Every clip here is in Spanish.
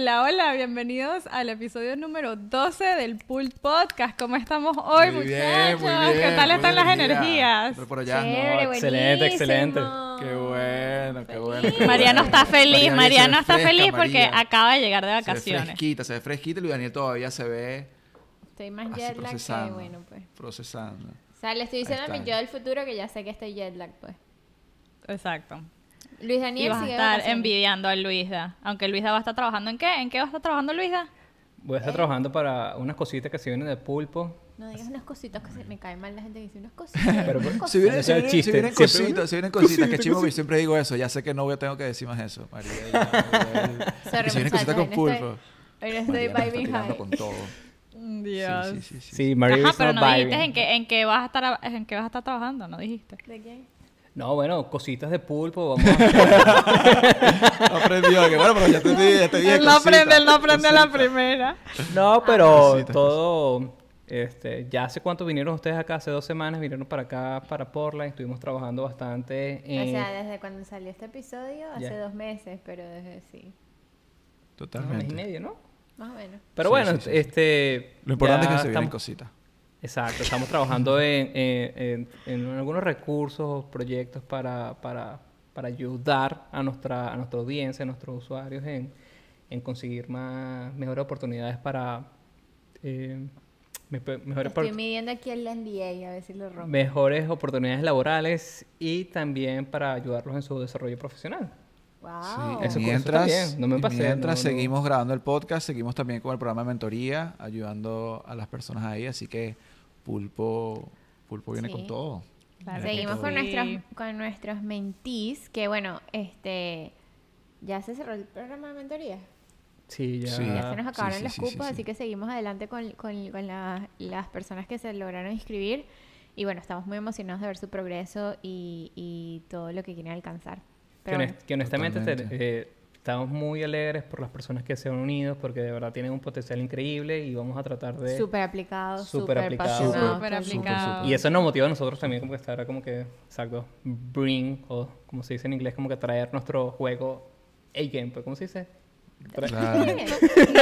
Hola, hola, bienvenidos al episodio número 12 del Pool Podcast. ¿Cómo estamos hoy, Muy bien, muchachos? muy bien, ¿Qué tal muy están las energías? Pero por allá. Chévere, No, excelente, excelente. Qué bueno, qué bueno. qué Mariano bueno. está feliz, Mariano está fresca, feliz porque María. acaba de llegar de Se ve vacaciones. fresquita, se ve fresquita y Luis Daniel todavía se ve Estoy más jet lag que bueno, pues. Procesando. O sea, le estoy diciendo a mi yo del futuro que ya sé que estoy jet lag, pues. Exacto. Luis Y Daniel vas a sigue de estar vacaciones. envidiando a Luisda. Aunque Luisda va a estar trabajando en qué? ¿En qué va a estar trabajando Luisda? Voy a estar trabajando para unas cositas que se vienen de pulpo. No digas unas cositas que se me cae mal la gente que dice unas cositas. Pero- unas Si cositas. Si vienen, si vienen, si cositas, si vienen cositas, que chivo, yo siempre digo eso. Ya sé que no voy a tengo que decir más eso, María. si vienen cositas con hoy no pulpo. Hoy no estoy vibing high. con todo. Dios. Sí, sí, sí, sí. Sí, María Ajá, pero no vibing. dijiste en qué, en qué vas a estar en qué vas a estar trabajando, no dijiste. ¿De qué? No, bueno, cositas de pulpo. Vamos a... No aprendió. que bueno, pero ya te dije, te dije Él no aprende, él no aprende la primera. No, pero Cositas, todo... Este, ya hace cuánto vinieron ustedes acá, hace dos semanas vinieron para acá, para Portland, estuvimos trabajando bastante en... O sea, desde cuando salió este episodio, hace dos meses, pero desde sí. un mes y Totalmente. medio, ¿no? Más o menos. Pero Sí, bueno, sí, sí. este... Lo importante es que se vienen estamos- cositas. Exacto, estamos trabajando en, en- en- en algunos recursos, proyectos para, para, para ayudar a nuestra, a nuestra audiencia, a nuestros usuarios en, en conseguir más, mejores oportunidades para... eh, me- mejores, Estoy midiendo aquí el NDA a ver si lo rompo. mejores oportunidades laborales y también para ayudarlos en su desarrollo profesional. Wow. Eso- eso mientras, no me pasé, mientras no, no. seguimos grabando el podcast, seguimos también con el programa de mentoría, ayudando a las personas ahí, así que Pulpo, Pulpo viene Sí. con todo. Claro Seguimos con todo. Nuestros, con nuestros mentees, que bueno, este ya se cerró el programa de mentoría. Sí, ya. Sí. Ya se nos acabaron sí, los cupos, sí. así que seguimos adelante con, con- con la- las personas que se lograron inscribir. Y bueno, estamos muy emocionados de ver su progreso y, y todo lo que quieren alcanzar. Que, Pero bueno, honestamente eh, estamos muy alegres por las personas que se han unido porque de verdad tienen un potencial increíble y vamos a tratar de... súper aplicado, Súper aplicado. Súper aplicado. Y eso nos motiva a nosotros también como que estar como que, exacto, bring, o como se dice en inglés, como que traer nuestro juego A-game, pues, ¿cómo se dice? Claro. Que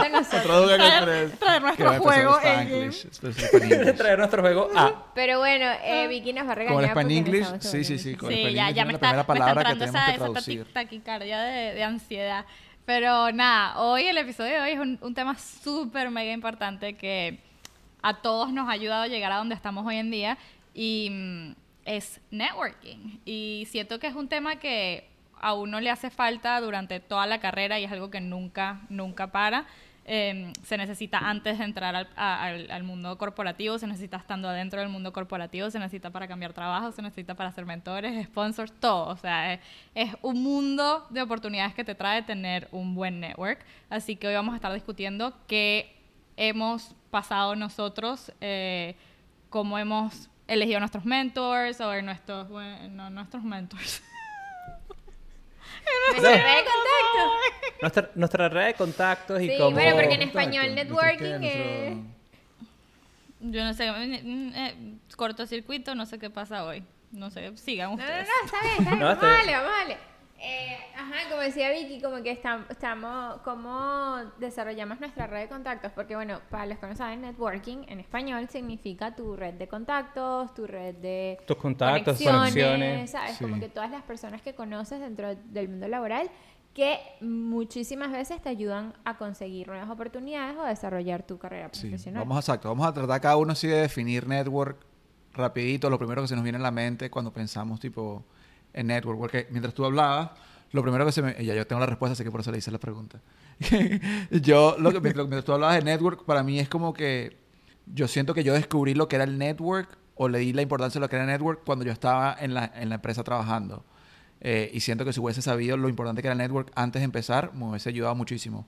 Traer- nuestro Que juego en- traer nuestro juego A. Pero bueno, eh, Vicky nos va a regañar. Con el Span English, sí, sí, sí. Con el Sí, Span ya, ya me la está, primera me está palabra que entrando tenemos esa, que esa taquicardia de, de ansiedad. Pero nada, hoy el episodio de hoy es un, un tema súper mega importante que a todos nos ha ayudado a llegar a donde estamos hoy en día y mm, es networking. Y siento que es un tema que a uno le hace falta durante toda la carrera y es algo que nunca, nunca para. Eh, se necesita antes de entrar al, mundo corporativo, se necesita estando adentro del mundo corporativo, se necesita para cambiar trabajo, se necesita para ser mentores, sponsors, todo. O sea, es, un mundo de oportunidades que te trae tener un buen network. Así que hoy vamos a estar discutiendo qué hemos pasado nosotros, eh, cómo hemos elegido nuestros mentors o nuestros, bueno, nuestros mentors. Nuestra red de contacto. Nuestra, nuestra red de contactos y Sí, cómo... bueno, porque en español networking es... Yo no sé, mm, eh, cortocircuito, no sé qué pasa hoy. No sé, sigan No, no, ustedes. no, está bien, está bien. No, vamos vamos. Eh, ajá, como decía Vicky, como que estam- estamos, cómo desarrollamos nuestra red de contactos, porque bueno, para los que no saben, networking en español significa tu red de contactos, tu red de Tus contactos, conexiones. ¿sabes? Sí. Como que todas las personas que conoces dentro del mundo laboral que muchísimas veces te ayudan a conseguir nuevas oportunidades o a desarrollar tu carrera Sí, profesional. vamos a exacto. Vamos a tratar cada uno así de definir network rapidito, lo primero que se nos viene a la mente cuando pensamos tipo en network, porque mientras tú hablabas, lo primero que se me... Ya yo tengo la respuesta, así que por eso le hice la pregunta. yo, lo que, mientras, tú hablabas de network, para mí es como que yo siento que yo descubrí lo que era el network o le di la importancia de lo que era el network cuando yo estaba en la, en la empresa trabajando. Eh, y siento que si hubiese sabido lo importante que era el network antes de empezar, me hubiese ayudado muchísimo.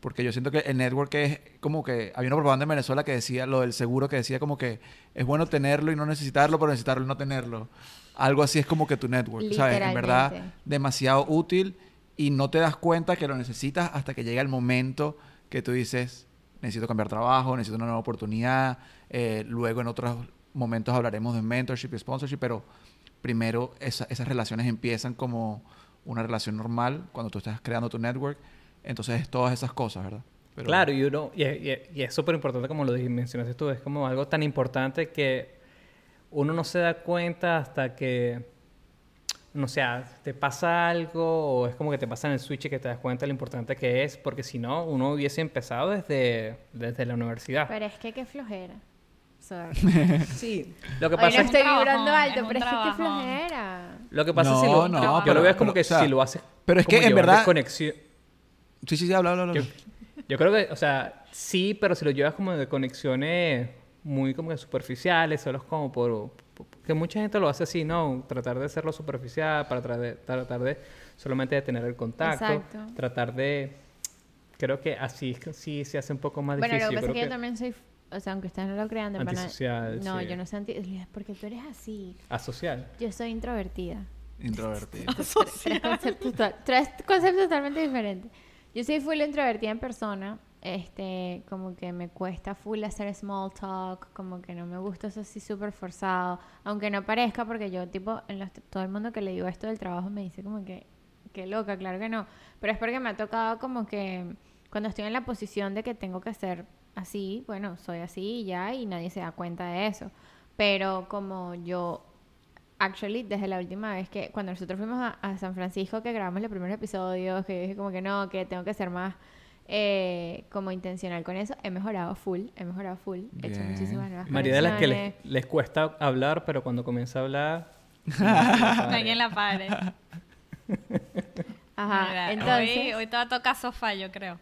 Porque yo siento que el network es como que... Había una propaganda en Venezuela que decía lo del seguro, que decía como que es bueno tenerlo y no necesitarlo, pero necesitarlo y no tenerlo. Algo así es como que tu network, ¿sabes? En verdad, demasiado útil y no te das cuenta que lo necesitas hasta que llega el momento que tú dices, necesito cambiar trabajo, necesito una nueva oportunidad. Eh, luego en otros momentos hablaremos de mentorship y sponsorship, pero primero esa- esas relaciones empiezan como una relación normal cuando tú estás creando tu network Entonces es todas esas cosas, ¿verdad? Pero- Claro, y, uno, y, es- y es- y es súper importante, como lo mencionaste tú, es como algo tan importante que uno no se da cuenta hasta que, no sé, te pasa algo o es como que te pasa en el switch y que te das cuenta de lo importante que es, porque si no, uno hubiese empezado desde, desde la universidad. Pero es que qué flojera. Sorry. Sí, lo que Hoy pasa no es, estoy trabajón, vibrando es alto, un pero es que qué flojera. lo que pasa es No, si lo, no, yo pero- lo veo es como pero, que o sea, si lo haces pero es que en verdad- conexión. Sí, sí, sí, habla, habla, habla. Yo, yo creo que, o sea, sí, pero si lo llevas como de conexiones muy como que superficiales, solo es como por, por- que mucha gente lo hace así, ¿no? Tratar de hacerlo superficial, para tratar de, tratar de solamente de tener el contacto, Exacto. tratar de, creo que así sí se hace un poco más Bueno, lo difícil. que pasa es que yo también soy, o sea, aunque ustedes no lo crean, de pana- Antisocial, No, sí. yo no soy anti, porque tú eres así. asocial. Yo soy introvertida. Introvertido. tres conceptos, to- tres conceptos totalmente diferentes. Yo soy full introvertida en persona. Este, como que me cuesta full hacer small talk, como que no me gusta eso así súper forzado, aunque no parezca, porque yo, tipo, en los- todo el mundo que le digo esto del trabajo me dice como que, qué loca, claro que no, pero es porque me ha tocado como que cuando estoy en la posición de que tengo que ser así, bueno, soy así y ya, y nadie se da cuenta de eso, pero como yo actually, desde la última vez que, cuando nosotros fuimos a, San Francisco, que grabamos los primeros episodios, que dije como que no, que tengo que ser más eh, como intencional con eso, he mejorado full, he mejorado full, he hecho Bien. muchísimas nuevas María de las que les, cuesta hablar, pero cuando comienza a hablar... Alguien la pare. Ajá, Mira, entonces, Hoy, hoy te va a tocar sofá, yo creo.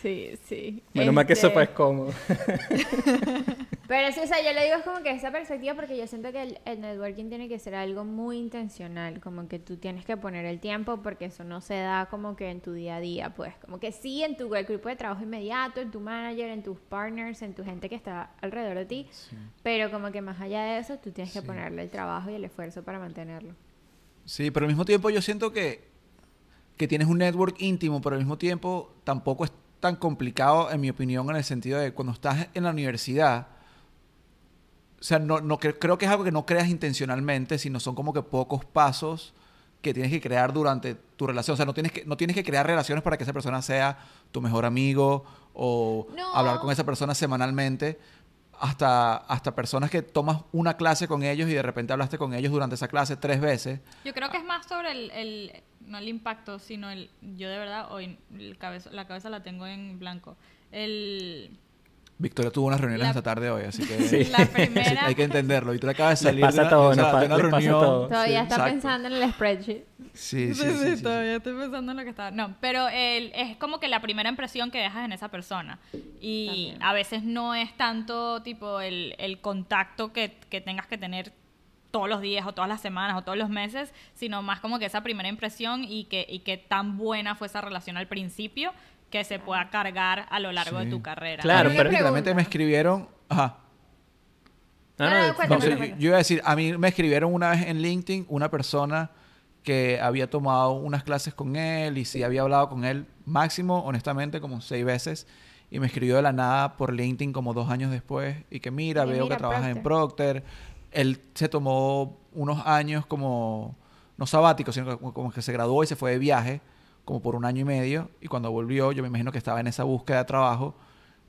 sí, sí. Menos mal que Este, eso es cómodo. Pero sí, o sea, yo le digo es como que esa perspectiva porque yo siento que el, el networking tiene que ser algo muy intencional, como que tú tienes que poner el tiempo porque eso no se da como que en tu día a día, pues como que sí en tu grupo de trabajo inmediato, en tu manager, en tus partners, en tu gente que está alrededor de ti, pero como que más allá de eso tú tienes que ponerle el trabajo y el esfuerzo para mantenerlo. Sí, pero al mismo tiempo yo siento que, que tienes un network íntimo, pero al mismo tiempo tampoco es tan complicado, en mi opinión, en el sentido de cuando estás en la universidad, o sea, no, no cre- creo que es algo que no creas intencionalmente, sino son como que pocos pasos que tienes que crear durante tu relación. O sea, no tienes que, no tienes que crear relaciones para que esa persona sea tu mejor amigo o No. hablar con esa persona semanalmente. Hasta, hasta personas que tomas una clase con ellos y de repente hablaste con ellos durante esa clase tres veces. Yo creo que es más sobre el, el- no el impacto, sino el, yo de verdad hoy el cabeza, la cabeza la tengo en blanco. El, Victoria tuvo unas reuniones La- esta tarde hoy, así que Sí. la primera, hay que entenderlo. Y tú acabas de Les salir pasa de una, todo, o sea, nos pa- de una les pasa todo. Todavía Sí, está exacto. pensando en el spreadsheet. Sí, sí, Sí, sí, sí, sí, sí. todavía estoy pensando en lo que estaba. No, pero el, es como que la primera impresión que dejas en esa persona. Y También. a veces no es tanto tipo el, el contacto que, que tengas que tener todos los días o todas las semanas o todos los meses, sino más como que esa primera impresión y que, y que tan buena fue esa relación al principio que se pueda cargar a lo largo Sí. de tu carrera. Claro, pero- me escribieron... Ajá. No, No, no, cuéntame, cuéntame. yo, yo iba a decir, a mí me escribieron una vez en LinkedIn una persona que había tomado unas clases con él y sí había hablado con él máximo, honestamente, como seis veces. Y me escribió de la nada por LinkedIn como dos años después. Y que mira, Y veo mira, que trabajas en Procter. Él se tomó unos años como, no sabáticos, sino como, como que se graduó y se fue de viaje, como por un año y medio. Y cuando volvió, yo me imagino que estaba en esa búsqueda de trabajo.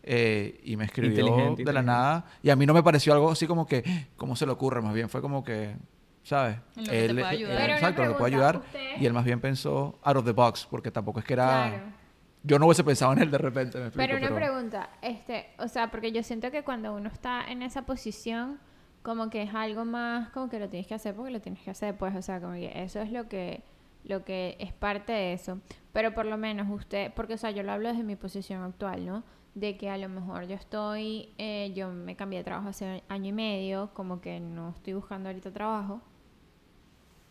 eh, y me escribió de la inteligente. nada. Y a mí no me pareció algo así como que, ¿cómo se le ocurre? Más bien fue como que, ¿sabes? En lo que te puede ayudar. Pero exacto, lo puede ayudar. ¿ustedes- Y él más bien pensó out of the box, porque tampoco es que era... Claro. Yo no hubiese pensado en él de repente, me explico. Pero una pregunta, este, o sea, porque yo siento que cuando uno está en esa posición, como que es algo más, como que lo tienes que hacer porque lo tienes que hacer, pues, o sea, como que eso es lo que, lo que es parte de eso. Pero por lo menos usted, porque, o sea, yo lo hablo desde mi posición actual, ¿no? De que a lo mejor yo estoy, eh, yo me cambié de trabajo hace año y medio, como que no estoy buscando ahorita trabajo.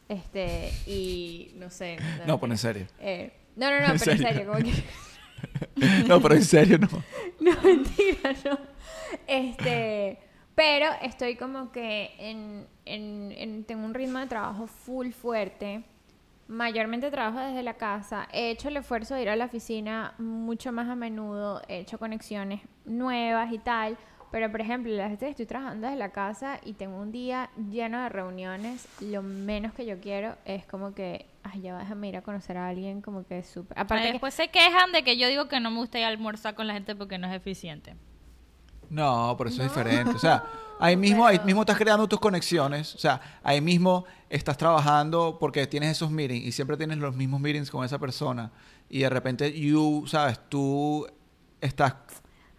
Este, y no sé. No, pero en serio. Eh, no, no, no, ¿En pero en serio? serio, como que. No, pero en serio no. No, mentira, no. Este, pero estoy como que en, en- en- tengo un ritmo de trabajo full fuerte. Mayormente trabajo desde la casa. He hecho el esfuerzo de ir a la oficina mucho más a menudo. He hecho conexiones nuevas y tal. Pero, por ejemplo, las veces que estoy trabajando desde la casa y tengo un día lleno de reuniones, lo menos que yo quiero es como que ay, ya déjame ir a conocer a alguien como que es súper... Aparte que... después se quejan de que yo digo que no me gusta ir a almorzar con la gente porque no es eficiente. No, pero eso es diferente. O sea, ahí mismo, ahí mismo estás creando tus conexiones. O sea, ahí mismo estás trabajando porque tienes esos meetings y siempre tienes los mismos meetings con esa persona. Y de repente, you, sabes, tú estás.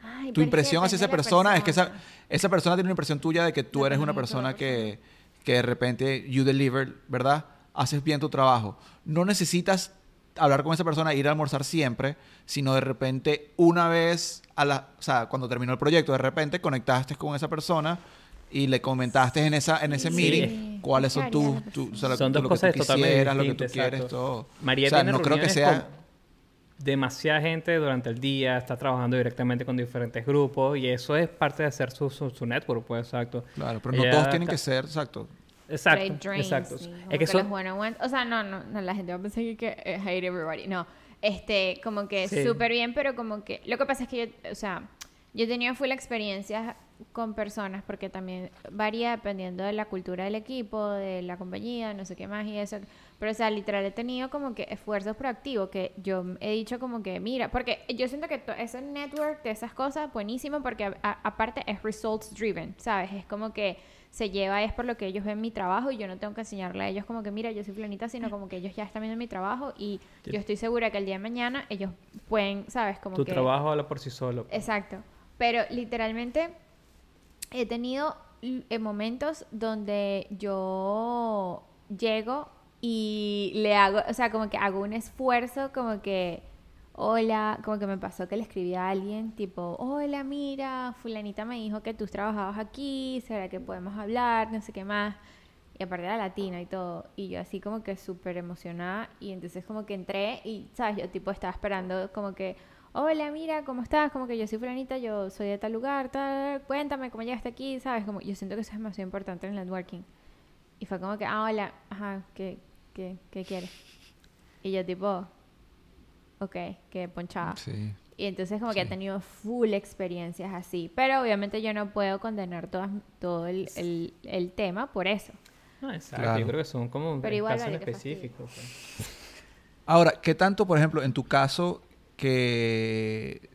Ay, Tu impresión hacia esa la persona es que esa, persona. esa persona tiene una impresión tuya de que tú eres una persona que, que de repente you deliver, ¿verdad? Haces bien tu trabajo. No necesitas hablar con esa persona, ir a almorzar siempre, sino de repente una vez a la, o sea, cuando terminó el proyecto, de repente conectaste con esa persona y le comentaste en esa en ese Sí. meeting cuáles son ¿Qué tus, tu- o sea, lo, Son tú- dos lo que cosas tú totalmente quisieras, lo que tú quieres, exacto. todo. María o sea, tiene no creo que sea demasiada gente durante el día, está trabajando directamente con diferentes grupos y eso es parte de hacer su, su, su network, pues exacto. claro, pero no Ella todos tienen que ser, exacto. Exacto, drains, exacto. sí, Es que que los one-on-one- o sea, no, no, no, la gente va a pensar que, eh, hate everybody, no, este, como que Sí. súper bien, pero como que, lo que pasa es que yo, o sea, yo he tenido full experiencias con personas, porque también varía dependiendo de la cultura del equipo, de la compañía, no sé qué más y eso, pero o sea, literal he tenido como que esfuerzos proactivos, que yo he dicho como que, mira, porque yo siento que ese network de esas cosas, buenísimo, porque a- aparte es results driven, ¿sabes? Es como que se lleva es por lo que ellos ven mi trabajo y yo no tengo que enseñarle a ellos como que mira yo soy flanita sino como que ellos ya están viendo mi trabajo y yo estoy segura que el día de mañana ellos pueden sabes como tu que trabajo habla por sí solo. exacto. Pero literalmente he tenido momentos donde yo llego y le hago o sea como que hago un esfuerzo como que Hola, como que me pasó que le escribí a alguien tipo, hola, mira, fulanita me dijo que tú trabajabas aquí, ¿será que podemos hablar? No sé qué más. Y aparte era latina y todo. Y yo así como que súper emocionada. Y entonces como que entré y, ¿sabes? Yo tipo estaba esperando como que, hola, mira, ¿cómo estás? Como que yo soy fulanita, yo soy de tal lugar, tal, cuéntame cómo llegaste aquí, ¿sabes? Como yo siento que eso es demasiado importante en el networking. Y fue como que, ah, hola, ajá, ¿qué, qué, qué quieres? Y yo tipo, ok, que ponchada. Sí. Y entonces como que he Sí. tenido full experiencias así. Pero obviamente yo no puedo condenar todas, todo el, el, el tema por eso. No, exacto. Claro. Yo creo que son como Pero igual, casos vale, específicos. pues. Ahora, ¿qué tanto, por ejemplo, en tu caso, que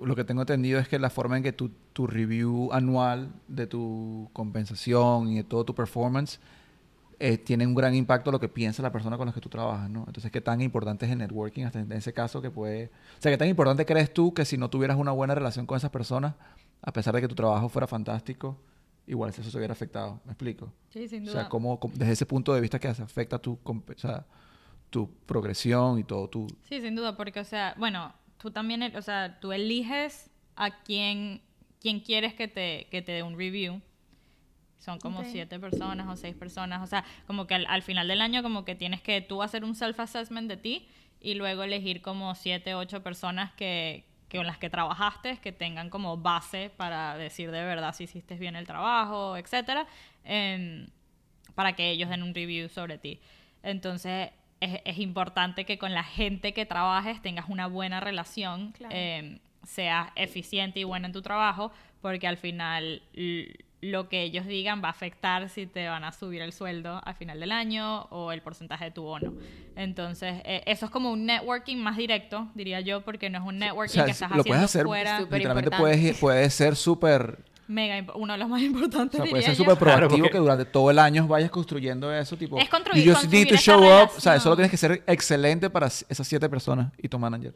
lo que tengo entendido es que la forma en que tu, tu review anual de tu compensación y de todo tu performance eh, tiene un gran impacto lo que piensa la persona con la que tú trabajas, ¿no? Entonces, ¿qué tan importante es el networking hasta en ese caso que puede... O sea, ¿qué tan importante crees tú que si no tuvieras una buena relación con esas personas, a pesar de que tu trabajo fuera fantástico, igual eso se hubiera afectado? ¿Me explico? Sí, sin O duda. sea, cómo, cómo- desde ese punto de vista que afecta tu, o sea, tu progresión y todo tu... Sí, sin duda, porque, o sea, bueno, tú también, o sea, tú eliges a quién, quién quieres que te, que te dé un review. Son como siete personas o seis personas. O sea, como que al, al final del año, como que tienes que tú hacer un self-assessment de ti y luego elegir como siete, ocho personas que, que con las que trabajaste, que tengan como base para decir de verdad si hiciste bien el trabajo, etcétera, em, para que ellos den un review sobre ti. Entonces, es, es importante que con la gente que trabajes tengas una buena relación, Claro. em, seas eficiente y buena en tu trabajo, porque al final lo que ellos digan va a afectar si te van a subir el sueldo al final del año o el porcentaje de tu bono. Entonces, eh, eso es como un networking más directo, diría yo, porque no es un networking O sea, que estás lo puedes haciendo hacer, fuera. Literalmente puedes, puede ser súper... Mega, uno de los más importantes. O sea, puede ser yo. súper proactivo Claro, porque- que durante todo el año vayas construyendo eso, tipo... Es construir- you just need to construir show up, o sea, relación. solo tienes que ser excelente para esas siete personas y tu manager.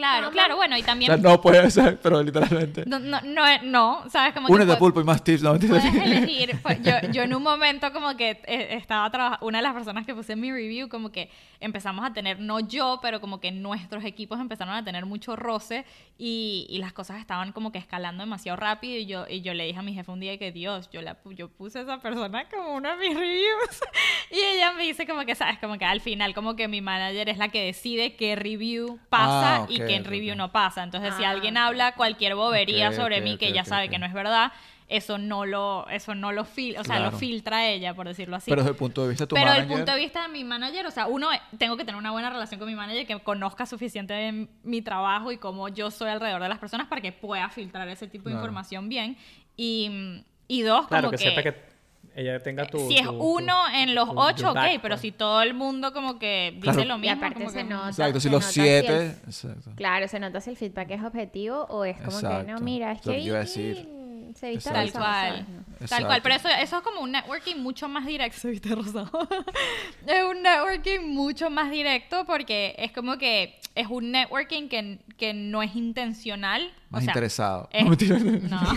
Claro, Ajá. claro, bueno, y O también... sea, no puede ser, pero literalmente. No, no, no, es- no, ¿sabes? Como que Únete a pu- Pulpo y más tips, ¿no? Puedes elegir. yo, yo en un momento como que eh, estaba trabajando, una de las personas que puse en mi review, como que empezamos a tener, no yo, pero como que nuestros equipos empezaron a tener mucho roce y, y las cosas estaban como que escalando demasiado rápido y yo, y yo le dije a mi jefe un día que Dios, yo, la, yo puse a esa persona como una de mis reviews y ella me dice como que, ¿sabes? Como que al final como que mi manager es la que decide qué review pasa Ah, y qué ok, review no pasa. Entonces si Ah, alguien ok. habla cualquier bobería Ok, sobre ok, mí que ok, ella sabe que no es verdad, eso no lo, eso no lo fil o sea, Claro. lo filtra ella, por decirlo así. Pero desde el punto de vista de tu Pero manager... desde el punto de vista de mi manager, o sea, uno, eh, tengo que tener una buena relación con mi manager que conozca suficiente de mi trabajo y cómo yo soy alrededor de las personas para que pueda filtrar ese tipo de Claro. información bien. Y, y dos, Claro, como que, que... sepa que ella tenga tu... si es tu- uno en los tu- ocho, tu ok, back, pero si todo el mundo como que dice Claro. lo Y mismo. aparte se que- nota. Exacto, si se los si siete... el- Exacto. Claro, se nota si el feedback es objetivo o es como que, no, mira, es que que iba a Vicky decir. se viste Tal cual. Tal cual, pero eso, eso es como un networking mucho más directo. Se viste rosado. es un networking mucho más directo porque es como que es un networking que, que no es intencional. o Más sea, interesado. es- No. No.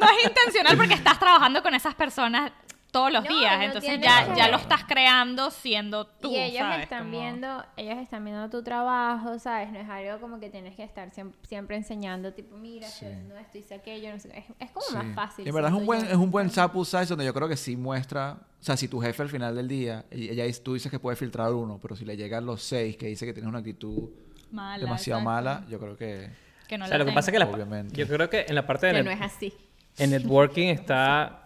No es intencional porque estás trabajando con esas personas todos los No, días. no entonces ya, ya lo estás creando siendo tú. y ellos ¿sabes? están Como- viendo, ellos están viendo tu trabajo, ¿sabes? No es algo como que tienes que estar siem- siempre, enseñando, tipo, mira, estoy haciendo esto, hice aquello, no sé. qué. Es, es como Sí. más fácil. En verdad es un buen, yo. es un buen sample size donde yo creo que sí muestra, o sea, si tu jefe al final del día, y- ella, tú dices que puede filtrar uno, pero si le llegan los seis que dice que tienes una actitud Mala, demasiado exacto. mala, yo creo que Que no O sea, lo que pasa es que la, Obviamente. yo creo que en la parte de Que no es así. En networking está,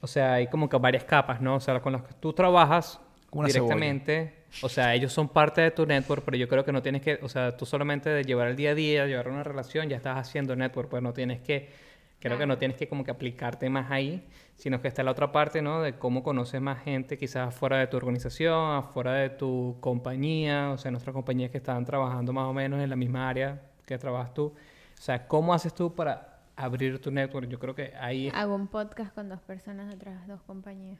o sea, hay como que varias capas, ¿no? O sea, con las que tú trabajas una directamente, o sea, ellos son parte de tu network, pero yo creo que no tienes que, o sea, tú solamente de llevar el día a día, llevar una relación, ya estás haciendo network, pues no tienes que, creo que no tienes que como que aplicarte más ahí, sino que está la otra parte, ¿no? De cómo conoces más gente, quizás fuera de tu organización, afuera de tu compañía, o sea, nuestras compañías que están trabajando más o menos en la misma área que trabajas tú. O sea, ¿cómo haces tú para abrir tu network? Yo creo que ahí... Hago un podcast con dos personas de otras dos compañías.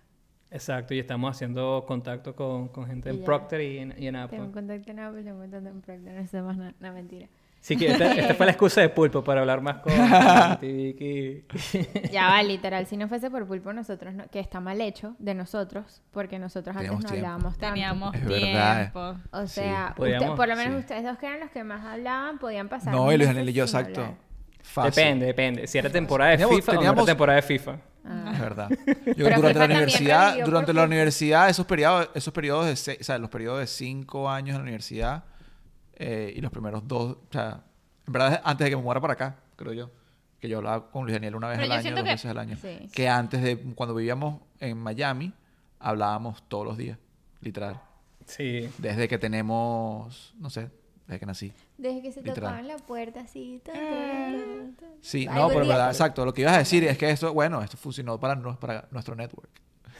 Exacto, y estamos haciendo contacto con, con gente Y en ya. Procter y en, y en Apple. Tengo un contacto en Apple, tengo un contacto en Procter, no sé más nada, no, mentira. Sí, que esta, esta fue la excusa de Pulpo para hablar más con Vicky. Ya va, literal, si no fuese por Pulpo nosotros, no- que está mal hecho de nosotros, porque nosotros antes Teníamos no tiempo. hablábamos tanto. Teníamos Es verdad. tiempo. O sea, usted- por lo menos sí. ustedes dos que eran los que más hablaban, podían pasar. No, y Luis Daniel y yo, exacto. hablar. Fácil. Depende, depende. Si era temporada de Teníamos- FIFA o no teníamos- era temporada de FIFA. Ah. Es verdad. Yo durante la universidad, durante la universidad, esos periodos, esos periodos de seis, o sea, los periodos de cinco años en la universidad eh, y los primeros dos, o sea, en verdad antes de que me muera para acá, creo yo, que yo hablaba con Luis Daniel una vez Pero al año, dos que- veces al año, Sí. que antes de cuando vivíamos en Miami hablábamos todos los días, literal, Sí. desde que tenemos, no sé, desde que nací. Desde que se Literal. tocaban la puerta así. tan. Sí, no, pero verdad, exacto. Lo que ibas a decir es que esto, bueno, esto funcionó para, para nuestro network.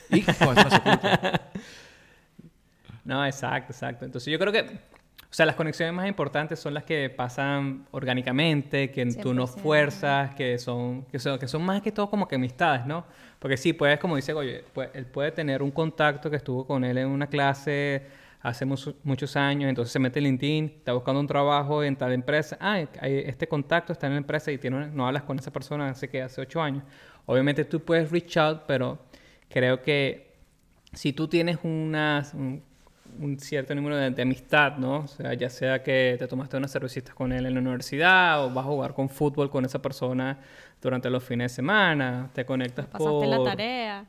Y con esto no se culpa. No, exacto, exacto. Entonces yo creo que, o sea, las conexiones más importantes son las que pasan orgánicamente, que tú no 100%. fuerzas, que son, que son, que son más que todo como que amistades, ¿no? Porque sí, puedes, como dice Goye, pues, él puede tener un contacto que estuvo con él en una clase hace mucho- muchos años, entonces se mete en LinkedIn, está buscando un trabajo en tal empresa, ah, hay- este contacto está en la empresa y tiene una- no hablas con esa persona hace que hace ocho años. Obviamente tú puedes reach out, pero creo que si tú tienes unas, un, un cierto número de, de amistad, ¿no? O sea, ya sea que te tomaste unas cervecitas con él en la universidad o vas a jugar con fútbol con esa persona durante los fines de semana, te conectas Pasaste la tarea.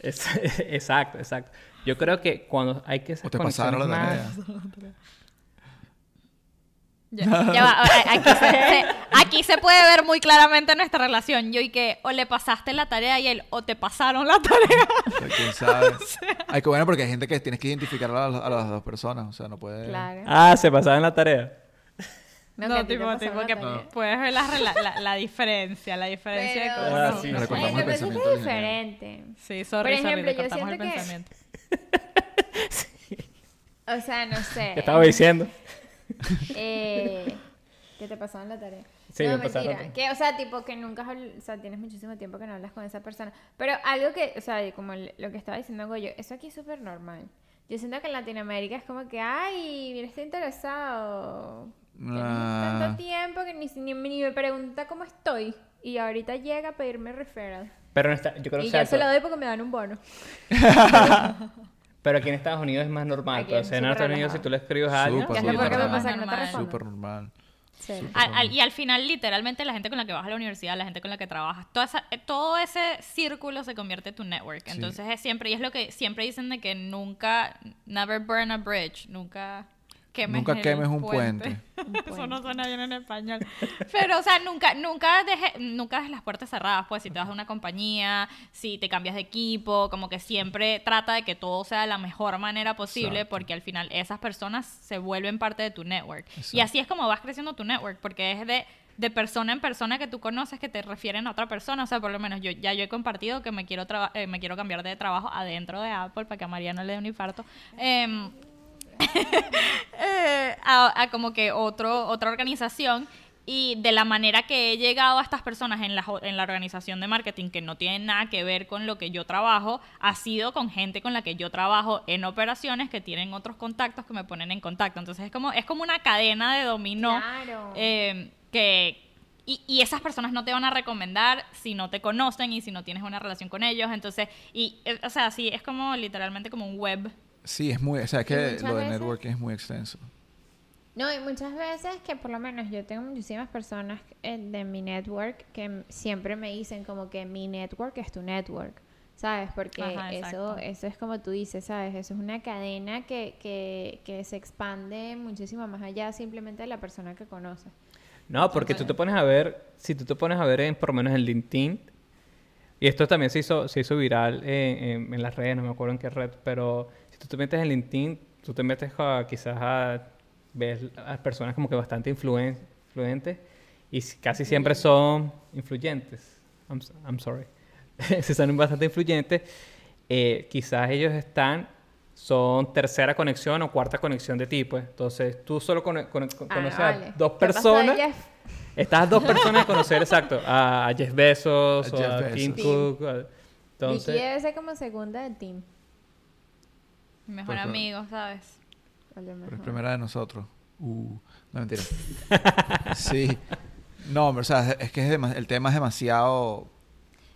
Es- exacto, exacto. Yo creo que cuando hay que esas O te pasaron la tarea. más- Ya, ya va, a- a- aquí, se, se- aquí se puede ver muy claramente nuestra relación. Yo y que o le pasaste la tarea y él o te pasaron la tarea. O sea, quién sabe. Ay, qué bueno, porque hay gente que tienes que identificar a, las- a las dos personas. O sea, no puede. Claro. Ah, se pasaba en la tarea. No, No, tipo, tipo que tarea. puedes ver la, la, la diferencia, la diferencia de cómo Ah, no- sí. Le recortamos Ay, el pensamiento que es diferente. Sí, sorry, Por ejemplo, sorry, le yo cortamos el siento que- pensamiento. O sea, no sé. ¿Qué estaba diciendo? Eh, que te pasaron la tarea. Sí, no, me mentira. Que, o sea, tipo que nunca o sea, tienes muchísimo tiempo que no hablas con esa persona. Pero algo que, o sea, como lo que estaba diciendo Goyo, eso aquí es súper normal. Yo siento que en Latinoamérica es como que, ay, mira, está interesado. Ah. tanto tiempo que ni, ni, ni me pregunta cómo estoy. Y ahorita llega a pedirme referral. Pero en esta- yo creo Y que yo se lo doy porque me dan un bono. Pero aquí en Estados Unidos es más normal. Aquí Pero es o sea, en Estados Unidos, si tú le escribes a alguien, Súper, ¿Qué es lo súper peor que me normal. no. Súper normal. Sí. Al- al- y al final, literalmente, la gente con la que vas a la universidad, la gente con la que trabajas, toda esa- eh, todo ese círculo se convierte en tu network. Sí. Entonces, es siempre, y es lo que siempre dicen de que nunca, never burn a bridge, nunca quemes, Nunca quemes un puente. Eso no suena bien en español. Pero, o sea, nunca, nunca, deje, nunca dejes las puertas cerradas. Pues si te vas a una compañía, si te cambias de equipo, como que siempre trata de que todo sea de la mejor manera posible, Exacto. porque al final esas personas se vuelven parte de tu network. Y Exacto. así es como vas creciendo tu network, porque es de de persona en persona que tú conoces que te refieren a otra persona. O sea, por lo menos yo ya yo he compartido que me quiero, eh, me quiero cambiar de trabajo adentro de Apple para que a María no le dé un infarto. Em, eh, a, a como que otro, otra organización y de la manera que he llegado a estas personas en la, en la organización de marketing que no tienen nada que ver con lo que yo trabajo, ha sido con gente con la que yo trabajo en operaciones que tienen otros contactos que me ponen en contacto. Entonces es como, es como una cadena de dominó Claro. eh, que... Y, y esas personas no te van a recomendar si no te conocen y si no tienes una relación con ellos. Entonces, y, eh, o sea, sí, es como literalmente como un web Sí, es muy... O sea, es que lo de veces- networking es muy extenso. No, y muchas veces que por lo menos yo tengo muchísimas personas eh, de mi network que siempre me dicen como que mi network es tu network, ¿sabes? Porque Ajá, eso, eso es como tú dices, ¿sabes? Eso es una cadena que, que, que se expande muchísimo más allá simplemente de la persona que conoces. No, porque tú te pones a ver, si tú te pones a ver en, por lo menos en LinkedIn, y esto también se hizo, se hizo viral en, en- en las redes, no me acuerdo en qué red, pero si tú te metes en LinkedIn, tú te metes a, quizás a ver a personas como que bastante influen- influentes y casi siempre son influyentes. I'm, I'm sorry. si son bastante influyentes, eh, quizás ellos están, son tercera conexión o cuarta conexión de ti, pues. Entonces, tú solo cono- cono- Ah, conoces vale. a dos ¿Qué pasó de personas. A dos personas de conocer, exacto, a, Jeff Bezos A o Jeff a Bezos. Tim. Cook. a- Vicky Entonces, debe ser como segunda de team. Mi mejor Por favor. amigo, ¿sabes? a lo Pero es mejor. primera de nosotros. Uh, no, mentira. sí. No, hombre, o sea, es que es el tema es demasiado...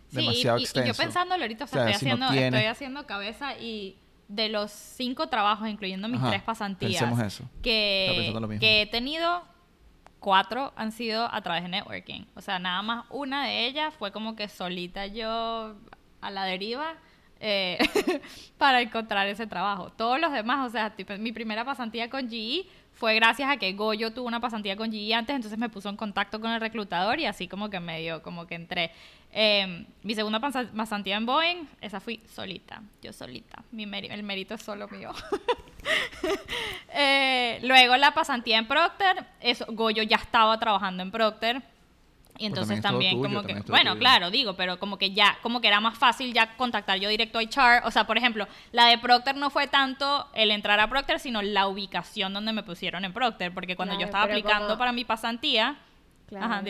Sí, y- demasiado y, y extenso. yo pensándolo ahorita, o sea, O sea, estoy, si no haciendo, tienes- estoy haciendo cabeza y de los cinco trabajos, incluyendo mis Ajá, tres pasantías, pensemos eso. Que, pensando lo mismo. que he tenido, cuatro han sido a través de networking. O sea, nada más una de ellas fue como que solita yo a la deriva eh, para encontrar ese trabajo. Todos los demás, o sea, mi primera pasantía con GE fue gracias a que Goyo tuvo una pasantía con GE antes, entonces me puso en contacto con el reclutador y así como que medio, como que entré. Eh, mi segunda pasa- pasantía en Boeing, esa fui solita, yo solita. El mérito es solo mío. Eh, luego la pasantía en Procter, eso, Goyo ya estaba trabajando en Procter. Y entonces Pues también es todo también, tuyo, como que, también bueno, tuyo. claro, digo, pero como que ya, como que era más fácil ya contactar yo directo a HR. O sea, por ejemplo, la de Procter no fue tanto el entrar a Procter, sino la ubicación donde me pusieron en Procter. Porque cuando yo estaba aplicando como- para mi pasantía, Claro. ajá,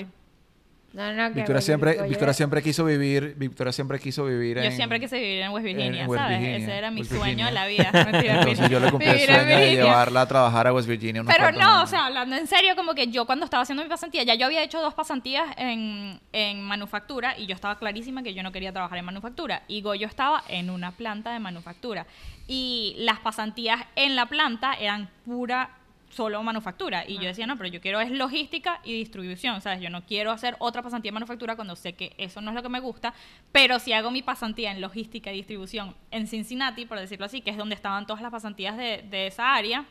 No, no, que Victoria Goyo- siempre, Goyo Victoria siempre quiso vivir, Victoria siempre quiso vivir en... yo siempre quise vivir en West Virginia, en West ¿sabes? Virginia, Ese era mi West sueño de la vida. Entonces yo le cumplí el sueño de llevarla a trabajar a West Virginia. unos Pero no, o sea, hablando en serio, como que yo cuando estaba haciendo mi pasantía, ya yo había hecho dos pasantías en, en manufactura y yo estaba clarísima que yo no quería trabajar en manufactura. Y Goyo estaba en una planta de manufactura. Y las pasantías en la planta eran pura solo manufactura. Y yo decía, no, pero yo quiero es logística y distribución, ¿sabes? Yo no quiero hacer otra pasantía en manufactura cuando sé que eso no es lo que me gusta, pero si hago mi pasantía en logística y distribución en Cincinnati, por decirlo así, que es donde estaban todas las pasantías de, de esa área,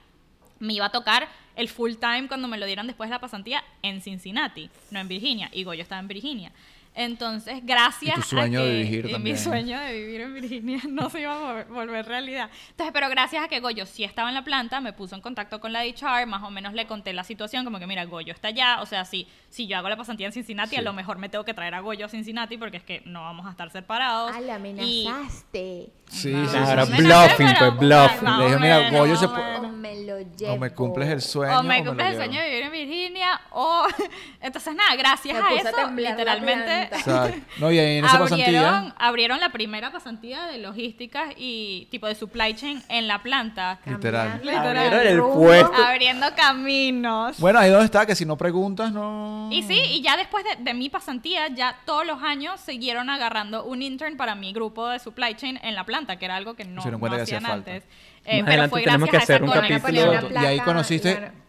me iba a tocar el full time cuando me lo dieran después de la pasantía en Cincinnati, no en Virginia. Y Goyo estaba en Virginia. Entonces, gracias Y tu sueño a que de vivir y también. mi sueño de vivir en Virginia no se iba a vol- volver realidad. Entonces, pero gracias a que Goyo sí estaba en la planta, me puso en contacto con la HR, más o menos le conté la situación, como que mira, Goyo está allá, o sea, si, si yo hago la pasantía en Cincinnati, a lo mejor me tengo que traer a Goyo a Cincinnati porque es que no vamos a estar separados. Ah, la Y- amenazaste. Sí, No, sí, sí, sí. bluffing, pues, bluffing. Le dije, mira, menos, Goyo se o puede- O menos. me lo llevo. O me cumples el sueño. o me lo cumples el llevo. sueño de vivir en Virginia o entonces nada gracias Me a eso literalmente Exacto. No, y ahí en esa abrieron, pasantía... abrieron la primera pasantía de logística y tipo de supply chain en la planta Literal. Literal. Abrieron el rumbo. puesto. abriendo caminos Bueno, ahí donde está, que si no preguntas, no... y sí, y ya después de, de mi pasantía, ya todos los años siguieron agarrando un intern para mi grupo de supply chain en la planta, que era algo que no, no que hacían falta. antes. Eh, pero adelante fue tenemos gracias que a hacer esa un a poner una capítulo. Y ahí conociste- van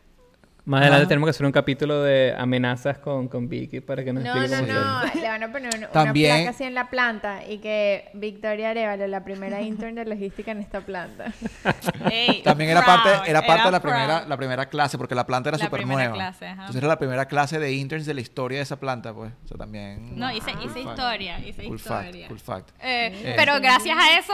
Más adelante Ajá. tenemos que hacer un capítulo de amenazas con, con Vicky para que nos No, explique no, no. fue. Le van a poner una, una También- placa así en la planta y que Victoria Arevalo, la primera intern de logística en esta planta. Ey, También era proud, parte, era parte de la proud. primera, la primera clase, porque la planta era súper nueva. clase, ajá. Entonces era la primera clase de interns de la historia de esa planta, pues. O sea, también... No, hice, hice Cool historia, hice Cool historia. fact, cool fact. Eh, Eh. Pero gracias a eso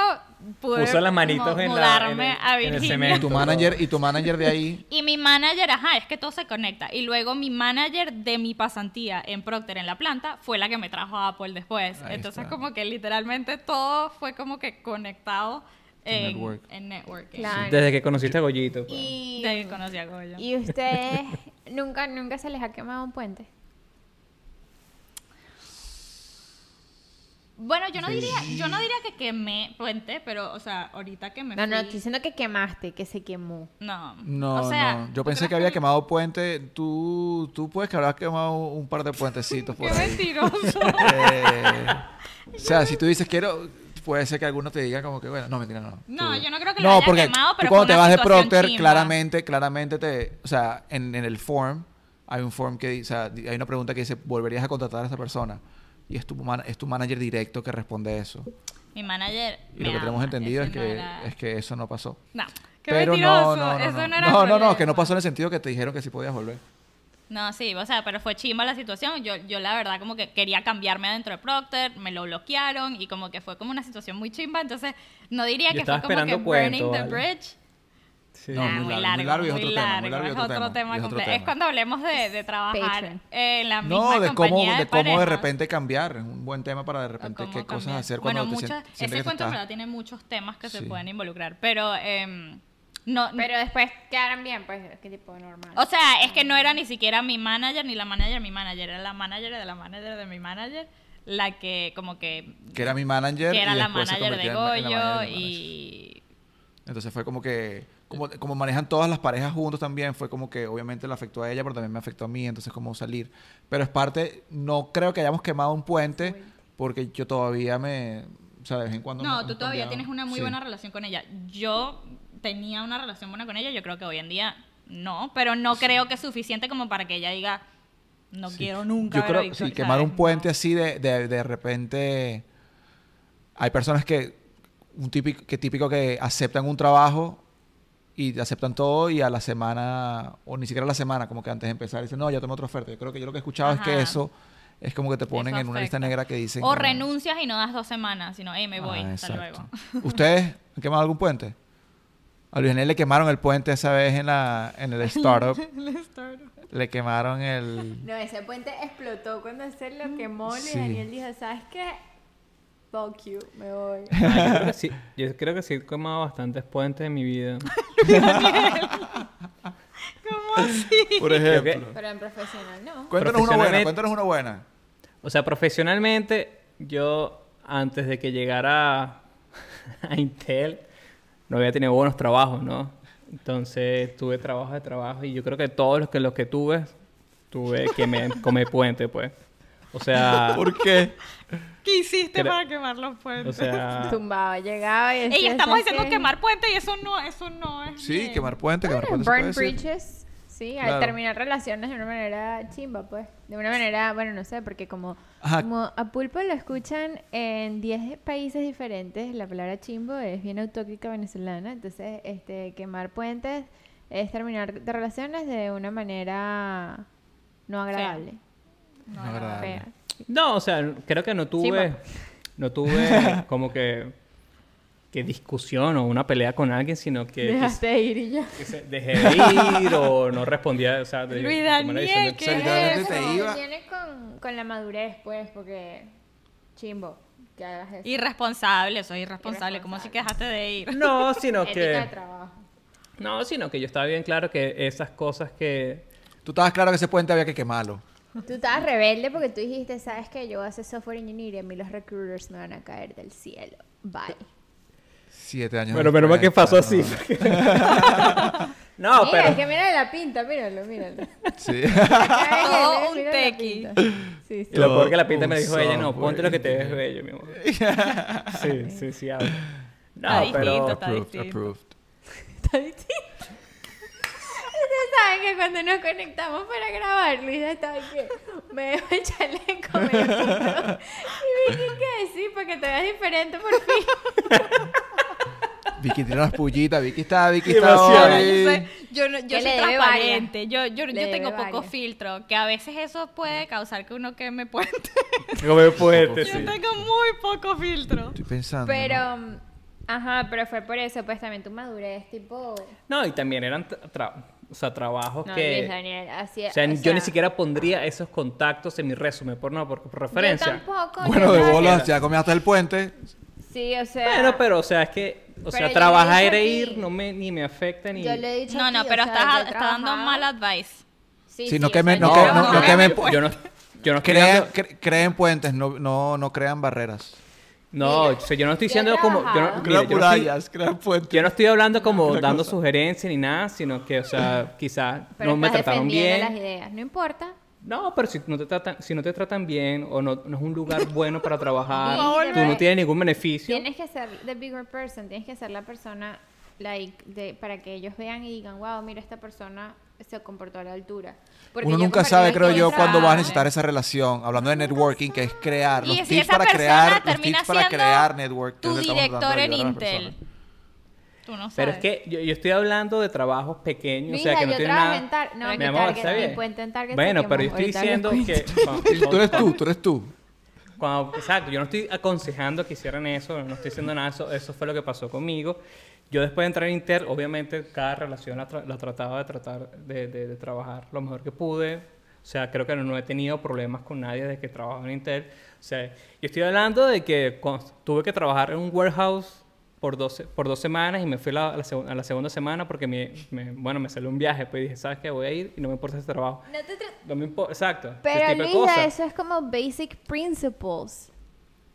pude Puso las manitos en la- mudarme en el- a en el Virginia. Y cemento. tu manager, y tu manager de ahí... Y mi manager, ajá, es que todo se conecta. Y luego mi manager de mi pasantía en Procter en la planta fue la que me trajo a Apple después. Ahí Entonces está. como que literalmente todo fue como que conectado en, network. en networking. Claro. Desde que conociste a Goyito. pues. Y, De ahí conocí a Goyo. y ustedes nunca, nunca se les ha quemado un puente. Bueno, yo no diría, yo no diría que quemé puente, pero, o sea, ahorita que me No, fui... no, estoy diciendo que quemaste, que se quemó. No, No, o sea, no. Yo ¿tú pensé que había quemado puente. Tú, tú puedes que habrás quemado un par de puentecitos por Qué ahí. mentiroso. Eh, o sea, si tú dices quiero, puede ser que alguno te diga como que, bueno, no, mentira, no. No, Tú- yo no creo que lo No, haya porque quemado, tú pero cuando fue te una vas de Procter, chimba. claramente, claramente te, o sea, en, en el form, hay un form que, dice- o sea, hay una pregunta que dice, ¿volverías a contratar a esa persona? Y es tu, man- es tu manager directo que responde eso. Mi manager Y me lo que tenemos ama, entendido es que, no era- es que eso no pasó. No, qué Pero mentiroso. no, no, no, Eso no. no era no, no, no, que no pasó en el sentido que te dijeron que sí podías volver. No, sí, o sea, pero fue chimba la situación. Yo, yo la verdad como que quería cambiarme adentro de Procter, me lo bloquearon y como que fue como una situación muy chimba. Entonces, no diría Yo que estaba fue como que esperando cuento, burning the vale. bridge. Sí. No, Nah, muy muy largo, largo, muy largo y es muy otro tema, muy largo, largo y es otro otro tema, tema y es otro completo. tema. Es cuando hablemos de, de trabajar Patreon. en la misma No, de cómo, de cómo de repente cambiar. Es un buen tema para de repente qué cosas hacer cuando bueno, te muchas- sientes ese cuento en verdad tiene muchos temas que se pueden involucrar, pero em, no, Pero después quedaron bien, pues, qué tipo de normal. o sea, es que no era ni siquiera mi manager ni la manager de mi manager, era la manager de la manager de mi manager la que como que Que era mi manager. que era y la después se manager de convirtió en- en la Goyo manager de mi manager. y Entonces fue como que, como, como manejan todas las parejas juntos también, fue como que obviamente le afectó a ella, pero también me afectó a mí, entonces como salir. Pero es parte, no creo que hayamos quemado un puente, porque yo todavía me, o sea, de vez en cuando... No, me- tú todavía tienes una muy Sí. buena relación con ella. Yo tenía una relación buena con ella, yo creo que hoy en día no, pero no creo que es suficiente como para que ella diga, no Sí. quiero nunca Yo ver creo, Victoria", sí, quemar un puente No. así de, de, de repente... Hay personas que, un típico, que típico que aceptan un trabajo y aceptan todo y a la semana, o ni siquiera a la semana, como que antes de empezar, dicen, no, ya tomé otra oferta. Yo creo que yo lo que he escuchado es que eso es como que te ponen Eso en una lista negra que dicen... O renuncias y no das dos semanas, sino, hey, me voy, Ah, hasta luego. ¿Ustedes han quemado algún puente? A Luis Daniel le quemaron el puente esa vez en, la, en el startup. le quemaron el... No, ese puente explotó cuando se lo quemó. Luis Sí. Daniel dijo, ¿sabes qué? Fuck you, me voy. Ah, yo, creo que sí, yo creo que sí he quemado bastantes puentes en mi vida. ¿Cómo así? Por ejemplo. Pero en profesional no. Cuéntanos una buena, cuéntanos una buena. O sea, profesionalmente, yo antes de que llegara a Intel, no había tenido buenos trabajos, ¿no? Entonces tuve trabajo de trabajo y yo creo que todos los que, los que tuve, tuve que me comer puente, pues. O sea, ¿Por qué? ¿Qué hiciste para quemar los puentes? o sea, Tumbaba, llegaba y Ey, estamos "¿Sabes diciendo quemar puente y eso no, eso no es Sí, bien. quemar puente, quemar Bueno, puente. se burn bridges. Sí, Claro. al terminar relaciones de una manera chimba, pues. De una manera, bueno, no sé, porque como, como a Pulpo lo escuchan en 10 países diferentes, la palabra chimbo es bien autóctica venezolana. Entonces, este, quemar puentes es terminar de relaciones de una manera no agradable. No. Fea. no, o sea, creo que no tuve, no tuve como que, que discusión o una pelea con alguien, sino que, Dejaste de ir y ya. que se- dejé de ir o no respondía, o sea, de, Luis Daniel, ¿qué es eso? te iba- Viene con, con la madurez, pues, porque chimbo que hagas eso. Irresponsable, eso es irresponsable. ¿Cómo así que Irresponsable. dejaste de ir? No, sino de que... trabajo. No, sino que yo estaba bien claro que esas cosas que... Tú estabas claro que ese puente había que quemarlo. Tú estabas rebelde porque tú dijiste, ¿sabes qué? Yo voy a hacer software engineer y a mí los recruiters me van a caer del cielo. Bye. Siete años Bueno, menos mal que pasó así. no. Mira, pero... es que mira la pinta, míralo, míralo. Sí. Todo un tequi. Sí, sí. Y lo peor que la pinta me dijo ella, no, ponte lo que te ves bello, mi amor. Sí, sí, sí, habla. No, Está pero... distinto. Está approved, distinto. approved. Está distinto. Saben que cuando nos conectamos para grabar, Luisa estaba que me dejo el chaleco, me Y Vicky, ¿qué decir? Para que te veas diferente por fin. Vicky tiene unas pullitas. Vicky está, Vicky está Yo, soy, yo, no- yo soy transparente. Yo, yo, yo tengo poco varias. filtro. Que a veces eso puede causar que uno queme puente. Come puente, Yo sí. tengo muy poco filtro. Estoy pensando. Pero, ¿no? ajá, pero fue por eso, pues también tu madurez, tipo... No, y también eran tra- o sea, trabajos No, que... Luis Daniel, así O sea, o yo sea, ni siquiera pondría esos contactos en mi resumen, por no, por, por Yo referencia. tampoco. Bueno, yo de bolas, que- ya comiste el puente. Sí, o sea. Bueno, pero, o sea, es que, o sea, trabajar e ir no me, ni me afecta ni... Yo le he dicho No, no, aquí, pero sea, estás, he estás dando mal advice. Sí, Sí, no sea, que- he no- no trabajado- quemen- Yo no, yo no Creen, creen puentes, no, no, no crean barreras. No, Mira, o sea, yo no estoy diciendo como... Yo no, mira, yo no estoy-. Yo no estoy hablando como dando sugerencias ni nada, sino que, o sea, quizás Pero no me trataron bien. las ideas. No importa. No, pero si no te tratan, si no te tratan bien o no, no es un lugar bueno para trabajar, tú no tienes ningún beneficio. Tienes que ser the bigger person, tienes que ser la persona like de, para que ellos vean y digan, wow, mira esta persona se comportó a la altura. Porque Uno nunca sabe, creo yo, cuándo vas a necesitar esa relación. Hablando de networking, que es crear los si tips para crear, los tips para crear network. Tu director en Intel. Tú no sabes. Pero es que yo, yo estoy hablando de trabajos pequeños, Mira, o sea, que no tienen nada... no, Mi amor, está bien. Bueno, pero yo estoy diciendo que... cuando- Tú eres tú, tú eres tú. Cuando- exacto, yo no estoy aconsejando que hicieran eso, no estoy diciendo nada, eso, eso fue lo que pasó conmigo. Yo después de entrar en Inter, obviamente cada relación la, tra- la trataba de tratar de, de- de trabajar lo mejor que pude. O sea, creo que no, no he tenido problemas con nadie desde que trabajo en Intel. O sea, yo estoy hablando de que tuve que trabajar en un warehouse por dos, por dos semanas y me fui la- la, a la segunda semana porque me, me- bueno, me salió un viaje, pues dije, ¿sabes qué? Voy a ir y no me importa ese trabajo. No te No me importa, exacto. Pero de Luisa, eso es como basic principles.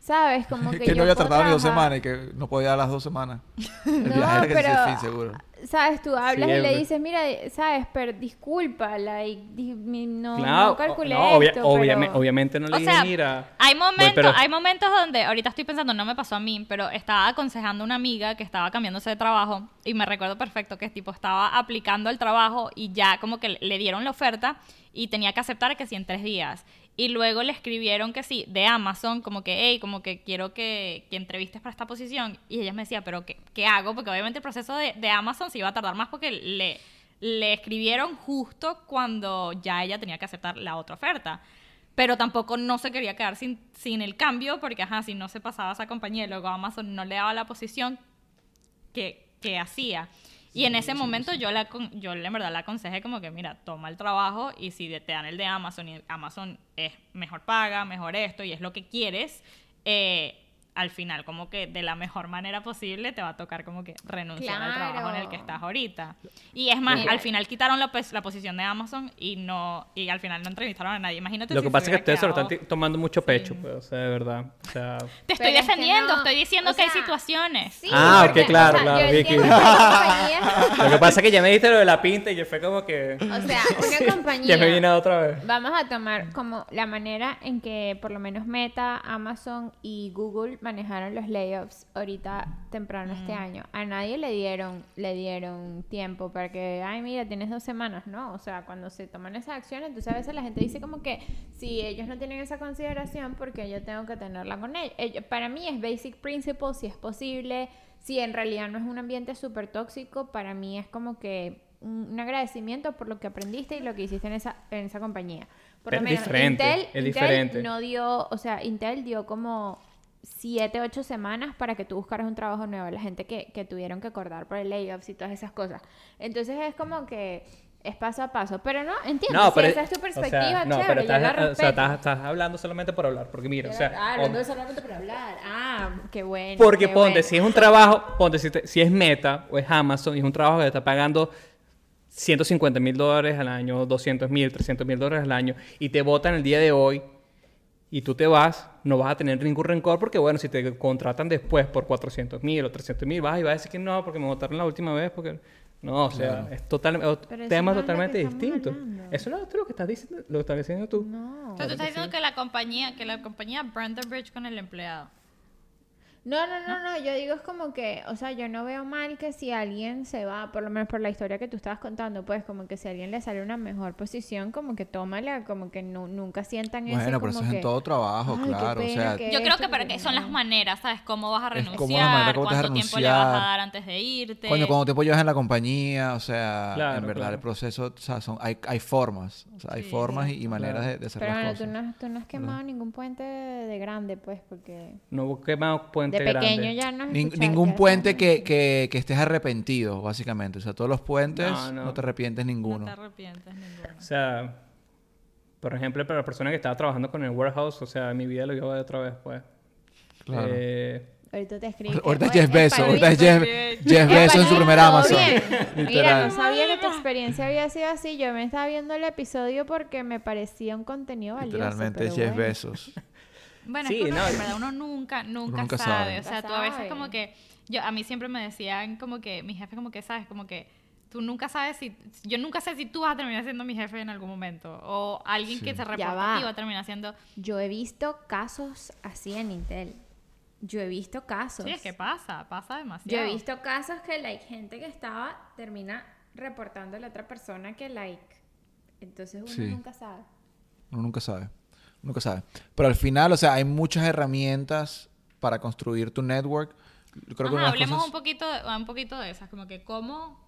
¿Sabes? Como que, Que, yo no había tratado ni dos semanas y que no podía dar las dos semanas. El No, viaje era que pero- el fin, seguro. ¿Sabes? Tú hablas y Siempre. le dices, mira, sabes, pero disculpa, like, di- mi- no, Claro, no calculé no, obvia- esto, obviame- pero- obviamente no le O dije, sea, mira... hay voy, momentos, pero- hay momentos donde, ahorita estoy pensando, no me pasó a mí, pero estaba aconsejando a una amiga que estaba cambiándose de trabajo y me recuerdo perfecto que tipo estaba aplicando el trabajo y ya como que le dieron la oferta y tenía que aceptar que sí en tres días. Y luego le escribieron que sí, de Amazon, como que, hey, como que quiero que, que entrevistes para esta posición. Y ella me decía, pero ¿qué, qué hago? Porque obviamente el proceso de, de Amazon se iba a tardar más porque le, le escribieron justo cuando ya ella tenía que aceptar la otra oferta. Pero tampoco no se quería quedar sin, sin el cambio porque, ajá, si no se pasaba a esa compañía y luego Amazon no le daba la posición que, que hacía. Y en ese momento yo, la, yo en verdad le aconsejé como que, mira, toma el trabajo y si te dan el de Amazon y Amazon es mejor paga, mejor esto y es lo que quieres, eh, al final como que de la mejor manera posible te va a tocar como que renunciar al trabajo en el que Claro. estás ahorita. Y es más, Mira. al final quitaron la, pos- la posición de Amazon y no y al final no entrevistaron a nadie. Imagínate Lo si que pasa es que ustedes se lo están tomando mucho pecho, pues, o sea, de verdad. O sea, Te estoy Pero es que defendiendo, no, estoy diciendo o que hay situaciones. Sí, Ah, ok, porque, claro, o sea, claro, yo Vicky. lo que pasa es que ya me dijiste lo de la pinta y yo fue como que... O sea, una compañía. ya me vine otra vez. Vamos a tomar como la manera en que por lo menos Meta, Amazon y Google manejaron los layoffs ahorita temprano este año. A nadie le dieron le dieron tiempo para que, ay, mira, tienes dos semanas, ¿no? O sea, cuando se toman esas acciones, entonces a veces la gente dice como que si ellos no tienen esa consideración, porque yo tengo que tenerla con ellos. Para mí es basic principle, si es posible, si en realidad no es un ambiente súper tóxico, para mí es como que un, agradecimiento por lo que aprendiste y lo que hiciste en esa, en esa compañía. Por lo menos diferente, Intel, es Intel diferente. no dio, o sea, Intel dio como siete, ocho semanas para que tú buscaras un trabajo nuevo. La gente que, que tuvieron que acordar por el layoffs y todas esas cosas. Entonces es como que es paso a paso. Pero no, entiendo, No, si pero... esa es tu o perspectiva, sea, no, chévere, pero yo la estás, o sea, estás, estás hablando solamente por hablar, porque mira, o sea... ah, hablando o- solamente por hablar. Ah, qué bueno. Porque qué ponte, bueno. si es un trabajo, ponte, si, te- si es Meta o es Amazon y es un trabajo que te está pagando 150 mil dólares al año, 200 mil, 300 mil dólares al año y te votan el día de hoy y tú te vas, no vas a tener ningún rencor porque, bueno, si te contratan después por 400 mil o 300 mil, vas y vas a decir que no, porque me votaron la última vez, porque... No, o sea, es totalmente, Pero eso tema no es lo que totalmente estamos distinto. hablando. Eso no es lo que estás diciendo, lo que estás diciendo tú. No. O sea, tú estás diciendo que la compañía, que la compañía the bridge con el empleado. No, no, no, no, yo digo es como que, o sea, yo no veo mal que si alguien se va, por lo menos por la historia que tú estabas contando, pues como que si a alguien le sale una mejor posición, como que tómala, como que nu- nunca sientan ese Bueno, pero como eso es que, en todo trabajo, "Ay, qué claro. O sea, Yo creo esto, que pero que son las no". maneras, ¿sabes? ¿Cómo vas a renunciar? como la manera a ¿Cuánto tiempo le vas a renunciar. dar antes de irte? Coño, cuando tiempo llevas en la compañía, o sea, Claro, en verdad claro. el proceso, o sea, son, hay, hay formas, o sea, hay Sí, formas sí. y, y maneras de, de hacer Pero las bueno, cosas. tú no, tú no has quemado ningún puente de, de grande, pues, porque... No he quemado puentes puente de grande. pequeño ya no Nin- ningún puente que, que, que estés arrepentido, básicamente. O sea, todos los puentes No, no, no. te arrepientes No ninguno. te arrepientes ninguno. O sea, por ejemplo, para la persona que estaba trabajando con el warehouse, o sea, mi vida lo a ver otra vez, pues. Claro. Eh, Ahorita te escribo. Ahorita es Oye, Jeff Bezos. Ahorita es Jeff. Jeff Bezos en su primer ¿Todo Amazon. Mira, Literal. no sabía que tu experiencia había sido así. Yo me estaba viendo el episodio porque me parecía un contenido valioso. Literalmente es Jeff bueno. Bezos. Bueno, Sí, es que uno, no. en verdad uno nunca, nunca, nunca sabe. sabe. O sea, tú a veces como que, yo, a mí siempre me decían como que, mi jefe como que, sabes, como que tú nunca sabes si, yo nunca sé si tú vas a terminar siendo mi jefe en algún momento. O alguien que Sí. se Ya reporta va. a ti va a terminar siendo, Yo he visto casos así en Intel. Yo he visto casos. sí, es que pasa, pasa Yo demasiado. he visto casos que, like, gente que estaba termina reportando a la otra persona que, like, entonces uno Sí. nunca sabe. Uno nunca sabe. Nunca sabe. Pero al final, o sea, hay muchas herramientas para construir tu network. Creo que Ajá, hablemos cosas- un poquito, de- un poquito de esas, como que cómo,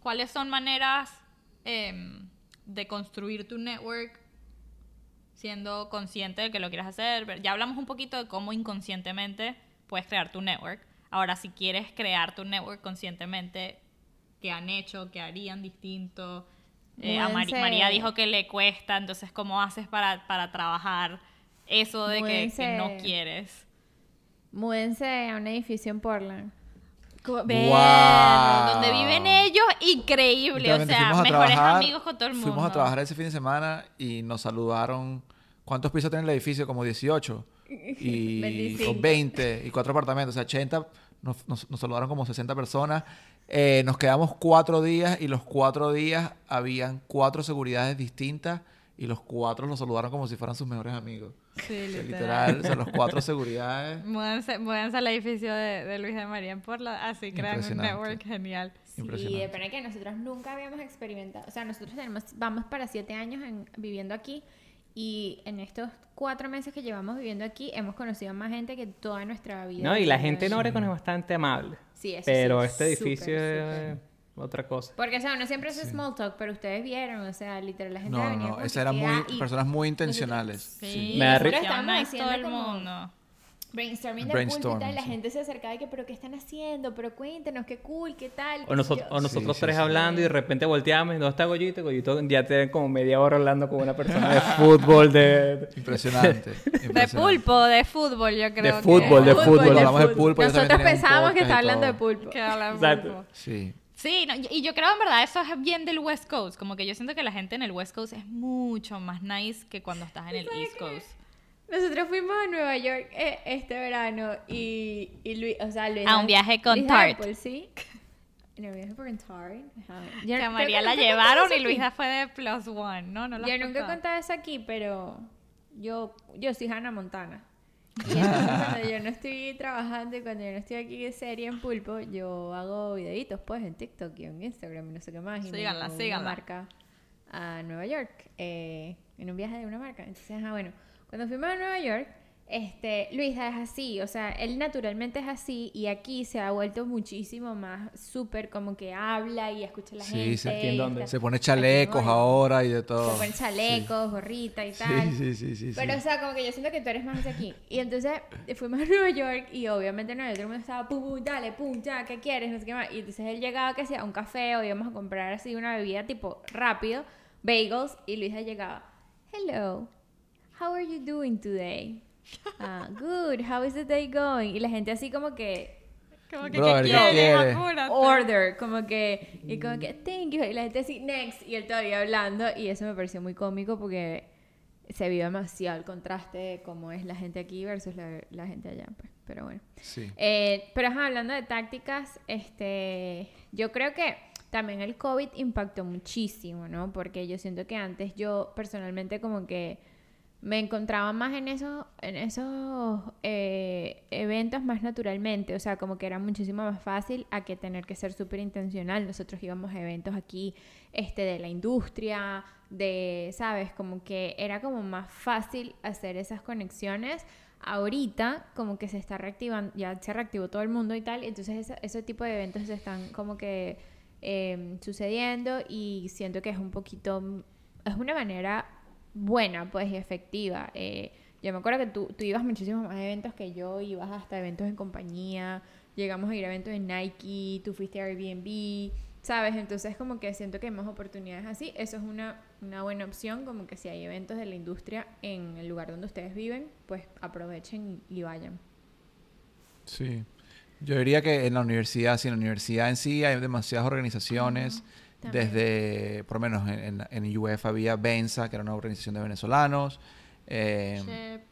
cuáles son maneras em, de construir tu network siendo consciente de que lo quieres hacer. Ya hablamos un poquito de cómo inconscientemente puedes crear tu network. Ahora, si quieres crear tu network conscientemente, ¿qué han hecho? ¿Qué harían distinto? Eh, a. María dijo que le cuesta, entonces, ¿cómo haces para, para trabajar eso de que, que no quieres? Múdense a un edificio en Portland. Wow. donde viven ellos, increíble. O sea, mejores trabajar- amigos con todo el mundo. Fuimos a trabajar ese fin de semana y nos saludaron. ¿Cuántos pisos tiene el edificio? Como 18. Y 25. o 20 y cuatro apartamentos. O sea, 80. Nos, nos- nos saludaron como 60 personas. Eh, nos quedamos cuatro días y los cuatro días habían cuatro seguridades distintas y los cuatro nos saludaron como si fueran sus mejores amigos. Sí, literal. literal, o sea, los cuatro seguridades. Múdense, múdense al edificio de, de Luis de María en Portland. Así crean un network genial. Sí, Impresionante. de pena que nosotros nunca habíamos experimentado. O sea, nosotros tenemos, vamos para siete años en- viviendo aquí y en estos cuatro meses que llevamos viviendo aquí hemos conocido más gente que toda nuestra vida. no, y la gente en. Oregon es bastante amable. Sí, eso Pero sí, este edificio súper. es otra cosa. Porque, o sea, uno siempre hace small talk, pero ustedes vieron, o sea, literal, la gente No, venía no, con esas eran muy, y personas muy intencionales. Sí, Me da risa. todo el mundo. Brainstorming de Brainstorming, pulpo y tal, la sí. gente se acercaba y que, pero ¿qué están haciendo? Pero cuéntenos, qué cool, qué tal. O, qué noso- sé yo. o nosotros Sí, tres sí. hablando y de repente volteamos y ¿dónde está Goyito? Goyito ya tiene como media hora hablando con una persona de fútbol, de... Impresionante. De impresionante. pulpo, de fútbol, yo creo. que- fútbol, de fútbol. Cuando hablamos de pulpo, Nosotros pensábamos que estaba hablando de pulpo. Que de Exacto. pulpo. Sí. Sí, no, y y yo creo en verdad eso es bien del West Coast. Como que yo siento que la gente en el West Coast es mucho más nice que cuando estás en el East Coast. Nosotros fuimos a Nueva York eh, este verano y, y Luis, o sea, Luis... A un viaje con Luis Tarte. Apple, sí. No, viaje. Ajá. Yo Que a María la llevaron y. Luisa fue de plus one, ¿no? No Yo nunca he contado. eso aquí, pero yo, yo soy Hannah Montana. Y entonces cuando yo no estoy trabajando y cuando yo no estoy aquí de serie en pulpo, yo hago videitos pues en TikTok y en Instagram y no sé qué más. Y Síganla, síganla. Una marca a Nueva York eh, en un viaje de una marca. Entonces, ajá, bueno, cuando fuimos a Nueva York, este, Luisa es así, o sea, él naturalmente es así y aquí se ha vuelto muchísimo más súper como que habla y escucha a la Sí, gente. se entiende y dónde. Se pone chalecos ahora y de todo. se ponen chalecos, gorrita y tal. Sí, sí, sí, sí. Pero, sí. o sea, como que yo siento que tú eres más de aquí. Y entonces fuimos a Nueva York y obviamente en Nueva York todo el mundo estaba, pum, pum, dale, pum, ya, ¿qué quieres? No sé qué más. Y entonces él llegaba que sea a un café o íbamos a comprar así una bebida tipo rápido, bagels, y Luisa llegaba, hello, how are you doing today? Ah, good, how is the day going? Y la gente así como que, Como que, Brother, ¿qué ¿qué quieres? quieres? Apúrate. order, como que, y como que, thank you, y la gente así, next, y él todavía hablando, y eso me pareció muy cómico porque se vio demasiado el contraste de cómo es la gente aquí versus la, la gente allá, pues, pero bueno. Sí. Eh, pero ajá, hablando de tácticas, este, yo creo que también el COVID impactó muchísimo, ¿no? Porque yo siento que antes yo personalmente como que me encontraba más en esos, en esos eh, eventos más naturalmente, o sea, como que era muchísimo más fácil a que tener que ser súper intencional. Nosotros íbamos a eventos aquí este, de la industria, de, ¿sabes? Como que era como más fácil hacer esas conexiones. Ahorita como que se está reactivando, ya se reactivó todo el mundo y tal, entonces ese, ese tipo de eventos se están como que eh, sucediendo y siento que es un poquito, es una manera buena pues y efectiva. Eh, yo me acuerdo que tú, tú ibas muchísimos más eventos que yo, ibas hasta eventos en compañía, llegamos a ir a eventos en Nike, tú fuiste a Airbnb, ¿sabes? Entonces como que siento que hay más oportunidades así. Eso es una, una buena opción, como que si hay eventos de la industria en el lugar donde ustedes viven, pues aprovechen y, vayan. Sí. Yo diría que en la universidad, sí, en la universidad en sí hay demasiadas organizaciones. También. desde, por lo menos en, en, en UF había Benza, que era una organización de venezolanos. eh, Shep.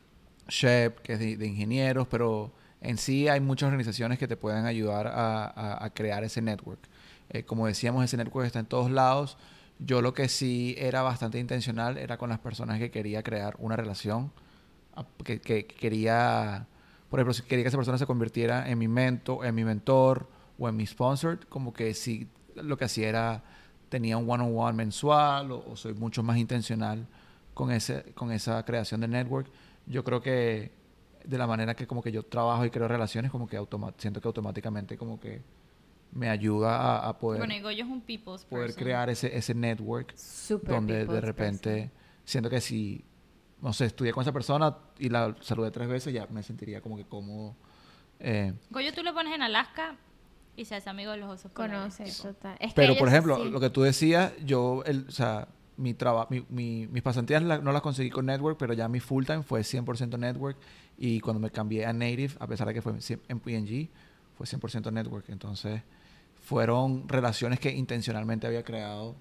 SHEP, que es de, de ingenieros, pero en sí hay muchas organizaciones que te pueden ayudar a, a- a crear ese network. Eh, como decíamos, ese network está en todos lados. Yo lo que sí era bastante intencional era con las personas que quería crear una relación, que, que- que quería, por ejemplo, si quería que esa persona se convirtiera en mi mentor, en mi mentor o en mi sponsor, como que sí lo que hacía era tenía un one on one mensual o, o soy mucho más intencional con ese con esa creación de network. Yo creo que de la manera que como que yo trabajo y creo relaciones, como que siento que automáticamente como que me ayuda a, a poder, Bueno, Goyo es un people's poder person. crear ese, ese network Super donde de repente person. siento que si, no sé, estudié con esa persona y la saludé tres veces, ya me sentiría como que cómodo. eh, Goyo tú lo pones en Alaska y se hace amigo de los osos polares. Conoce, total. Es que Pero, por ejemplo, sí. lo que tú decías, yo, el, o sea, mi trabajo, mi, mi- mis pasantías la- no las conseguí con Network, pero ya mi full time fue 100% Network. Y cuando me cambié a Native, a pesar de que fue en PNG, fue 100% Network. Entonces, fueron relaciones que intencionalmente había creado.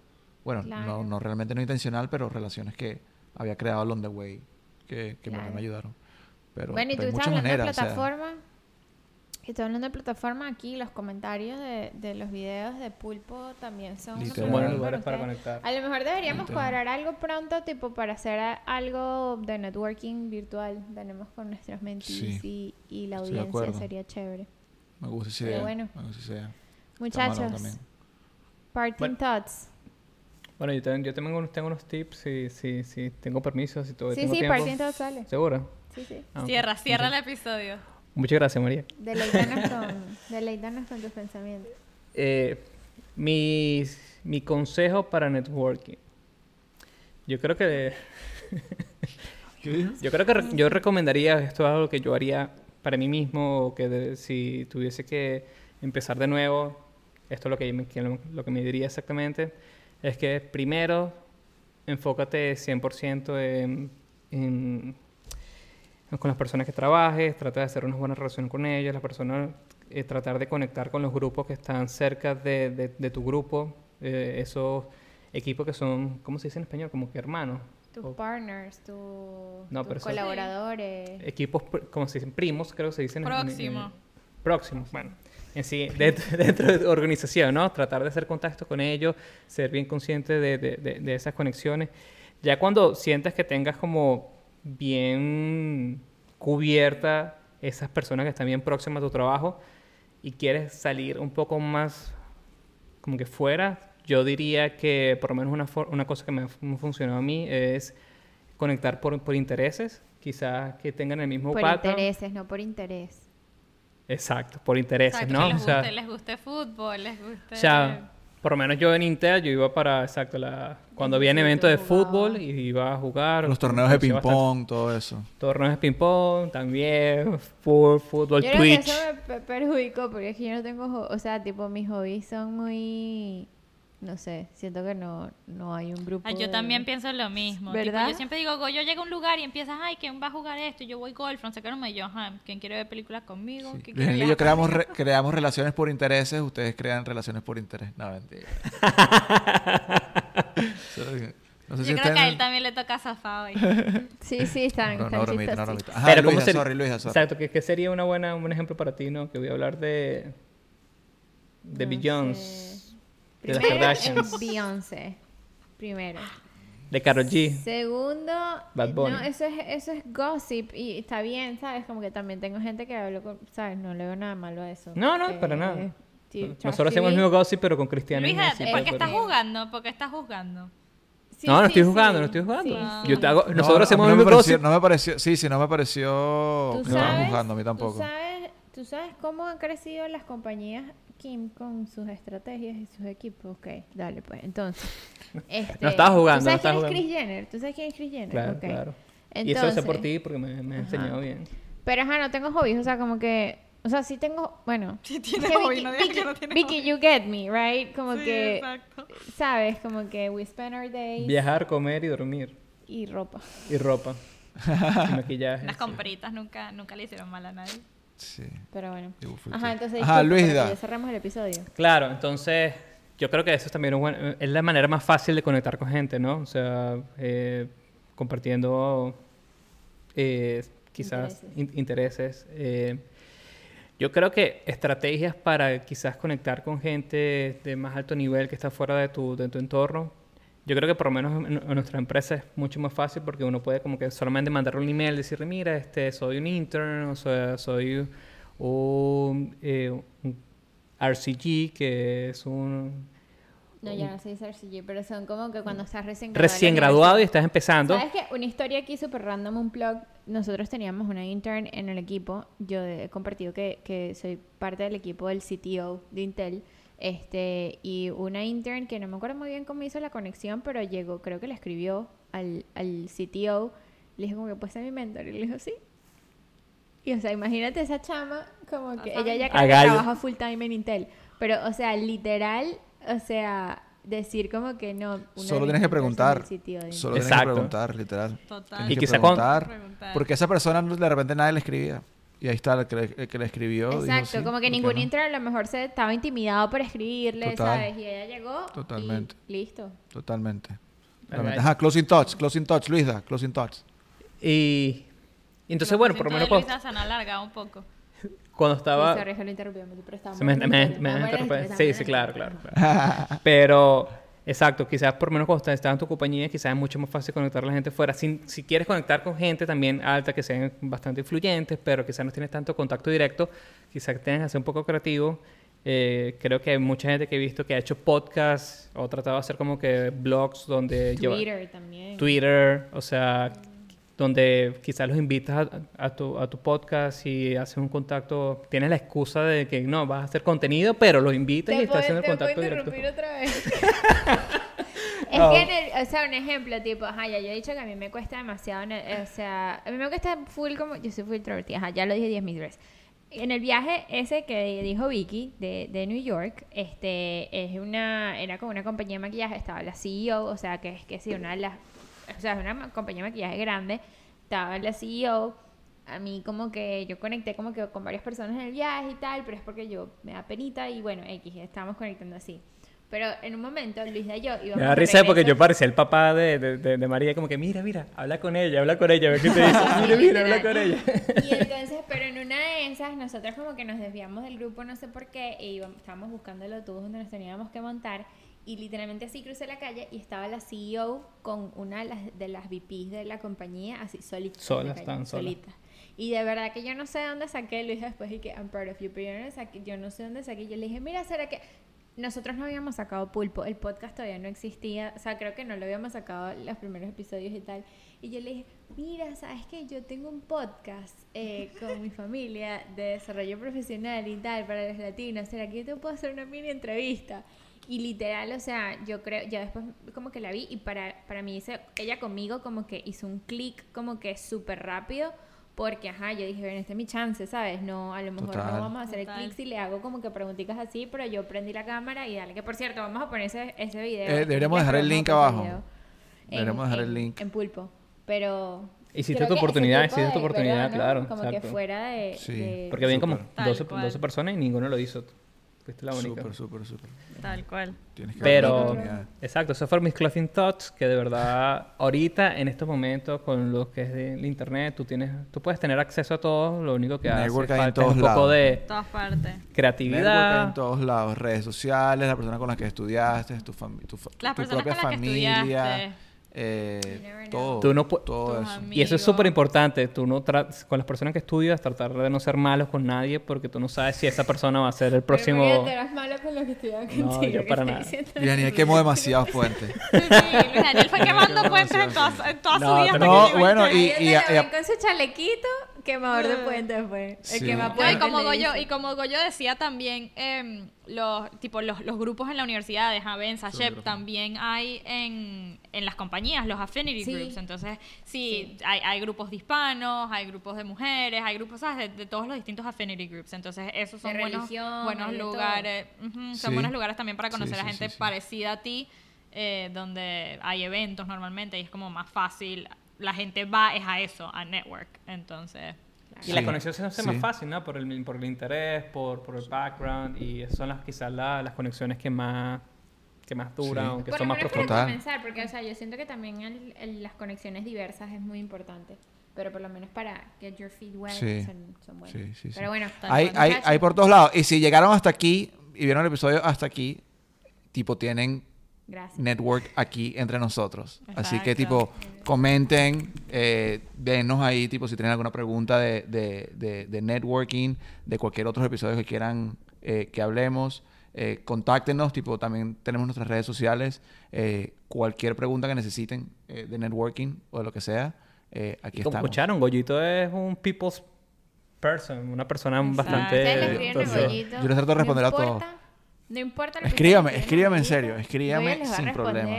Bueno, Claro. no, no realmente no intencional, pero relaciones que había creado along the way, que, que Claro. me ayudaron. Pero, bueno, y tú estás hablando maneras. de o sea, y estoy hablando de plataforma aquí, los comentarios de, de los videos de Pulpo también son buenos lugares para conectar. A lo mejor deberíamos Literal. cuadrar algo pronto, tipo para hacer algo de networking virtual. Tenemos con nuestras mentees y, y la audiencia, sería chévere. me gusta esa idea. bueno. Me gusta esa idea. Muchachos, parting Bueno. thoughts. Bueno, yo, también, yo también unos- tengo unos tips, si, si, si tengo permiso, si todavía Sí, tengo sí, tiempo. parting thoughts sale. ¿Seguro? Sí, sí. Ah. Cierra, cierra el episodio. Muchas gracias, María. Deleítanos con, deleítanos con tus pensamientos. Eh, mi, mi consejo para networking. Yo creo que yo creo que re- yo recomendaría esto es algo que yo haría para mí mismo o que de- si tuviese que empezar de nuevo, esto es lo que, me- que lo, lo que me diría exactamente, es que primero enfócate 100% en, en- con las personas que trabajes, trata de hacer unas buenas relaciones con ellos, las personas, eh, tratar de conectar con los grupos que están cerca de, de- de tu grupo, eh, esos equipos que son, ¿cómo se dice en español? Como que hermanos. Tus o partners, tu- No, tus colaboradores. equipos, como se dicen, primos, creo que se dicen. en- en- Próximo. en- próximos, bueno. En sí, dentro, dentro de tu organización, ¿no? Tratar de hacer contacto con ellos, ser bien consciente de, de- de- de esas conexiones. Ya cuando sientas que tengas como bien cubierta esas personas que están bien próximas a tu trabajo y quieres salir un poco más como que fuera, yo diría que por lo menos una, una cosa que me ha fu- funcionado a mí es conectar por, por intereses, quizás que tengan el mismo Por intereses, no por interés. Exacto, por intereses, Exacto, ¿no? que O les, sea, guste, les guste fútbol, les guste... o sea, por lo menos yo en Intel yo iba para, exacto, la, cuando había eventos de jugaba. fútbol y iba a jugar. Los torneos de ping-pong, todo eso. Torneos de ping-pong, también, fu- fútbol, Yo creo que Twitch. eso me pe- perjudicó porque es que yo no tengo, o sea, tipo mis hobbies son muy, no sé, siento que no, no hay un grupo. Ah, yo de- también pienso lo mismo. Tipo, ¿Verdad? yo siempre digo, Goyo llega a un lugar y empiezas, ay, ¿quién va a jugar esto? Yo voy golf, no sé qué, no me yo, ajá, ¿quién quiere ver películas conmigo? Sí. ¿Quién Luis yo creamos, re- creamos relaciones por intereses, ustedes crean relaciones por interés. No, mentira. no sé si Yo creo que a él también le toca zafado hoy. Sí, sí, están, No, están no, bromita, no, chistositos. bromita. Ajá, Pero, ¿cómo Luisa, sorry, Luisa, sorry. Exacto, que, que sería una buena, un buen ejemplo para ti, ¿no? Que voy a hablar de, de No Beyoncé, sé. De las Primero, Kardashians, Beyoncé. Primero. de Karol G. Segundo, Bad eh, Bunny. no, eso es, eso es gossip y está bien, ¿sabes? Como que también tengo gente que hablo con, ¿sabes? No le veo nada malo a eso. No, no, Eh, para nada. sí, Trash Nosotros hacemos el mismo gossip, pero con cristianismo. Luisa, sí, ¿por pero- qué estás jugando? ¿Por qué estás jugando? Sí, no, no sí, estoy sí. jugando, no estoy jugando. Sí, sí. Yo te hago, No, nosotros a hacemos mí el no me mismo pareció, gossip. no me pareció, sí, sí, no me pareció ¿Tú que estaban sabes- juzgando a mí ¿tú tampoco. sabes, ¿Tú sabes cómo han crecido las compañías Kim con sus estrategias y sus equipos? Ok, dale pues. Entonces, este, No estaba jugando, ¿tú no sabes estaba quién jugando. es Kris Jenner? ¿Tú sabes quién es Kris Jenner? Claro, Ok. claro. y eso lo sé por ti porque me, me has enseñado bien. Pero ajá, no tengo hobbies, o sea, como que. O sea, sí tengo. Bueno. Sí hobby, Vicky, no digas que no tienes Vicky, hobby. you get me, right? Como Sí, que. exacto. ¿Sabes? Como que we spend our days. Viajar, comer y dormir. Y ropa. Y ropa. y maquillaje. Las sí. compritas nunca, nunca le hicieron mal a nadie. Sí. Pero bueno. Ajá, entonces. Ajá, disculpa. Ya cerramos el episodio. Claro, entonces yo creo que eso es también un buen- es la manera más fácil de conectar con gente, ¿no? O sea, eh, compartiendo eh, quizás Intereses. in- intereses. eh, yo creo que estrategias para quizás conectar con gente de más alto nivel que está fuera de tu, de tu entorno. Yo creo que por lo menos en, en nuestra empresa es mucho más fácil porque uno puede como que solamente mandarle un email, decirle, mira, este, soy un intern, o sea, soy un, eh, un RCG, que es un No, ya no se dice RCG, pero son como que cuando estás recién graduado. recién graduado y estás empezando. ¿Sabes qué? Una historia aquí súper random, un blog. Nosotros teníamos una intern en el equipo. Yo he compartido que, que soy parte del equipo del CTO de Intel. Este, y una intern que no me acuerdo muy bien cómo hizo la conexión, pero llegó, creo que le escribió al, al CTO. Le dijo como que puede ser mi mentor. Y le dijo, sí. Y o sea, imagínate esa chama, como que Ajá. ella ya A creo que gallo. trabaja full time en Intel. Pero, o sea, literal, o sea, decir como que no. una Solo tienes que preguntar. Solo tienes que preguntar, literal. Total. Tienes Y que quizá con- preguntar. Preguntar. Porque esa persona de repente nadie le escribía. Y ahí está el que le, el que le escribió. dijo, Exacto, "Sí, como ¿por que ningún no?". intern a lo mejor se estaba intimidado por escribirle, Total. ¿sabes? Y ella llegó. Totalmente. Y listo. Totalmente. Totalmente. Ajá, closing touch, closing touch, Luisa, closing touch. Y, y entonces, bueno, por lo menos de cuando, Luisa se han alargado un poco. cuando estaba... Sí, sorry, que lo pero estábamos Se me, me- me interrumpir. historia, Sí, sí, claro, claro. Pero, exacto, quizás por menos cuando estás en tu compañía, quizás es mucho más fácil conectar a la gente fuera. Si, si quieres conectar con gente también alta, que sean bastante influyentes, pero quizás no tienes tanto contacto directo, quizás tengas que ser un poco creativo. Eh, creo que hay mucha gente que he visto que ha hecho podcasts o tratado de hacer como que blogs donde lleva- Twitter también. Twitter, o sea, donde quizás los invitas a, a tu, a tu podcast y haces un contacto, tienes la excusa de que no, vas a hacer contenido, pero los invitas y ¿Te estás haciendo el contacto directo. interrumpir otra vez? es Oh. que, en el- o sea, un ejemplo, tipo, ajá, ya yo he dicho que a mí me cuesta demasiado, el- o sea, a mí me cuesta full como, yo soy full introvertida, ajá, ya lo dije 10 mil veces. En el viaje ese que dijo Vicky de, de New York, este, es una, era con una compañía de maquillaje, estaba la CEO, o sea, que es que sí, una de las, o sea, es una compañía de maquillaje grande, estaba la CEO, a mí como que yo conecté como que con varias personas en el viaje y tal, pero es porque yo me da penita y bueno, X, estábamos conectando así. Pero en un momento, Luisa y yo íbamos Me da risa porque yo parecía el papá de, de, de- de María, como que mira, mira, habla con ella, habla con ella, ve qué te dice, mira, mira, habla con ella. Y entonces, pero en una de esas, nosotros como que nos desviamos del grupo, no sé por qué, e íbamos, estábamos buscando el autobús donde nos teníamos que montar, y literalmente así crucé la calle y estaba la CEO con una de las, de las VPs de la compañía, así solita. Solas, solas. solitas. Y de verdad que yo no sé de dónde saqué, Luis después y que I'm proud of you, pero yo no, saqué, yo no sé dónde saqué. Yo le dije, mira, ¿será que nosotros no habíamos sacado pulpo? El podcast todavía no existía, o sea, creo que no lo habíamos sacado los primeros episodios y tal. Y yo le dije, mira, ¿sabes qué? Yo tengo un podcast eh, con mi familia de desarrollo profesional y tal para los latinos. ¿Será que yo te puedo hacer una mini entrevista? Y literal, o sea, yo creo, ya después como que la vi y para, para mí hice, ella conmigo como que hizo un clic como que súper rápido. Porque, ajá, yo dije, bueno, este es mi chance, ¿sabes? No, a lo mejor Total. no vamos a hacer Total. el clic si le hago como que preguntitas así, pero yo prendí la cámara y dale. Que por cierto, vamos a poner ese, ese video. Eh, deberíamos dejar el link abajo. video Deberíamos en- dejar el en- link. En pulpo. Pero. Hiciste tu oportunidad, hiciste tu de- oportunidad, ¿verdad, no? claro, Como exacto. que fuera de. Sí. de- Porque habían como Súper. Tal 12, cual. 12 personas y ninguno lo hizo. Fuiste la única. Súper, súper, súper. Tal cual. Tienes que Pero, oportunidad. exacto, esos fueron mis clothing thoughts, que de verdad, ahorita, en estos momentos, con lo que es del internet, tú tienes, tú puedes tener acceso a todo, lo único que hace Network falta es un poco lados. de En todas partes. Network creatividad. en todos lados, redes sociales, la persona con la que estudiaste, tu, fami- tu, tu personas propia que familia, estudiaste. Eh, todo, Tú no pu- todo Tus eso. Y eso es súper importante, tú no con las personas que estudias, tratar de no ser malos con nadie, porque tú no sabes si esa persona va a ser el próximo... Pero eras malo con lo que estudiaba No, yo ¿qué para nada. Y Daniel quemó demasiados puentes. Sí, Daniel fue quemando puentes en toda, en toda No, su vida. No, bueno, y- y- lo ven con su chalequito, Quemador de puentes fue. El Sí. No, y puentes, como Goyo, y como Goyo decía también, em, los, tipo, los, los grupos en la universidad de Shep, grupos. también hay en, en las compañías, los affinity Sí. groups. Entonces, sí, Sí. Hay, hay grupos de hispanos, hay grupos de mujeres, hay grupos, ¿sabes? De, de todos los distintos affinity groups. Entonces, esos son De buenos, religión, lugares. Son Sí. buenos lugares también para Sí, conocer a gente sí, sí. parecida a ti, eh, donde hay eventos normalmente y es como más fácil. La gente va es a eso, a network. Entonces... Y la Sí, conexión se hace sí. más fácil, ¿no? Por el, por el interés, por, por el background. Y son las, quizás la- las conexiones que más, que más duran Sí. o que Por son más profundas. Comenzar, porque o sea, yo siento que también el- el- las conexiones diversas es muy importante. Pero por lo menos para get your feet wet Sí. son, son buenas. Sí, sí, sí. Pero bueno, Hay, hay, hay por todos lados. Y si llegaron hasta aquí y vieron el episodio hasta aquí, tipo, tienen gracias. network aquí entre nosotros. Así que, Exacto. tipo, comenten, eh, denos ahí, tipo, si tienen alguna pregunta de, de, de, de networking, de cualquier otro episodio que quieran eh, que hablemos. Eh, contáctenos, tipo, también tenemos nuestras redes sociales. Eh, cualquier pregunta que necesiten eh, de networking o de lo que sea, eh, aquí como estamos. escucharon, Goyito es un people's person, una persona Exacto. bastante... Entonces- yo les trato de responder a todos. No importa lo que Escríbame, escríbame en serio, escríbame sin problema.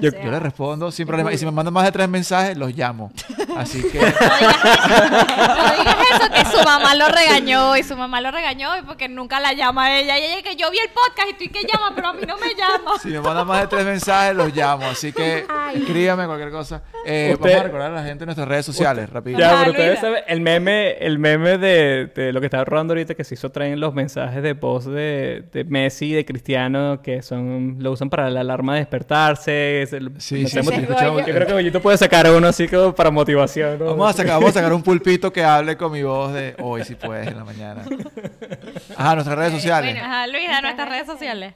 Yo, sea, yo les respondo sin problema. Y si me mandan más de tres mensajes, los llamo. Así que... No digas eso, que su mamá lo regañó y su mamá lo regañó y porque nunca la llama a ella. Y ella que yo vi el podcast y tú y que llama, pero a mí no me llama. Si me mandan más de tres mensajes, los llamo. Así que Ay. escríbame cualquier cosa. Eh, Usted- vamos a recordar a la gente en nuestras redes sociales, rápido. Ya, Ajá, pero ustedes Luisa. saben, el meme, el meme de, de lo que estaba rodando ahorita, que se hizo traen los mensajes de voz de, de Messi y de Cristiano, que son lo usan para la alarma de despertarse. es el- Sí, sí, Yo creo que Goyito puede sacar uno así como para Vamos a sacar, vamos a sacar un pulpito que hable con mi voz de hoy, si puedes, en la mañana. Ajá, nuestras redes sociales. Bueno. Ajá, Luis, da nuestras redes sociales.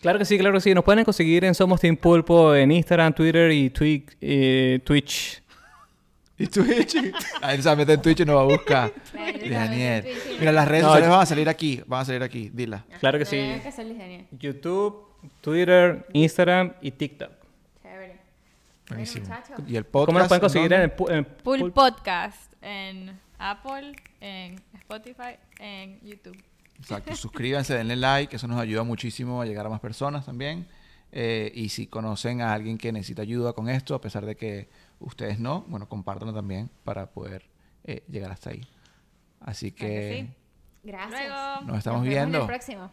Claro que sí, claro que sí. Nos pueden conseguir en Somos Team Pulpo en Instagram, Twitter y Twi- eh, Twitch. ¿Y Twitch? Ahí se mete en Twitch y nos va a buscar. Daniel. Mira, las redes No, sociales van a salir aquí. Van a salir aquí. Dila. Claro que sí. YouTube, Twitter, Instagram y TikTok. Buenísimo. Bueno. Y el podcast. ¿Cómo nos pueden conseguir en el pu- en Pool Podcast en Apple, en Spotify, en YouTube. Exacto. Suscríbanse, denle like. Eso nos ayuda muchísimo a llegar a más personas también. Eh, y si conocen a alguien que necesita ayuda con esto, a pesar de que ustedes no, bueno, compártanlo también para poder eh, llegar hasta ahí. Así Claro que sí. Gracias. Luego. nos estamos Nos vemos en viendo. el próximo.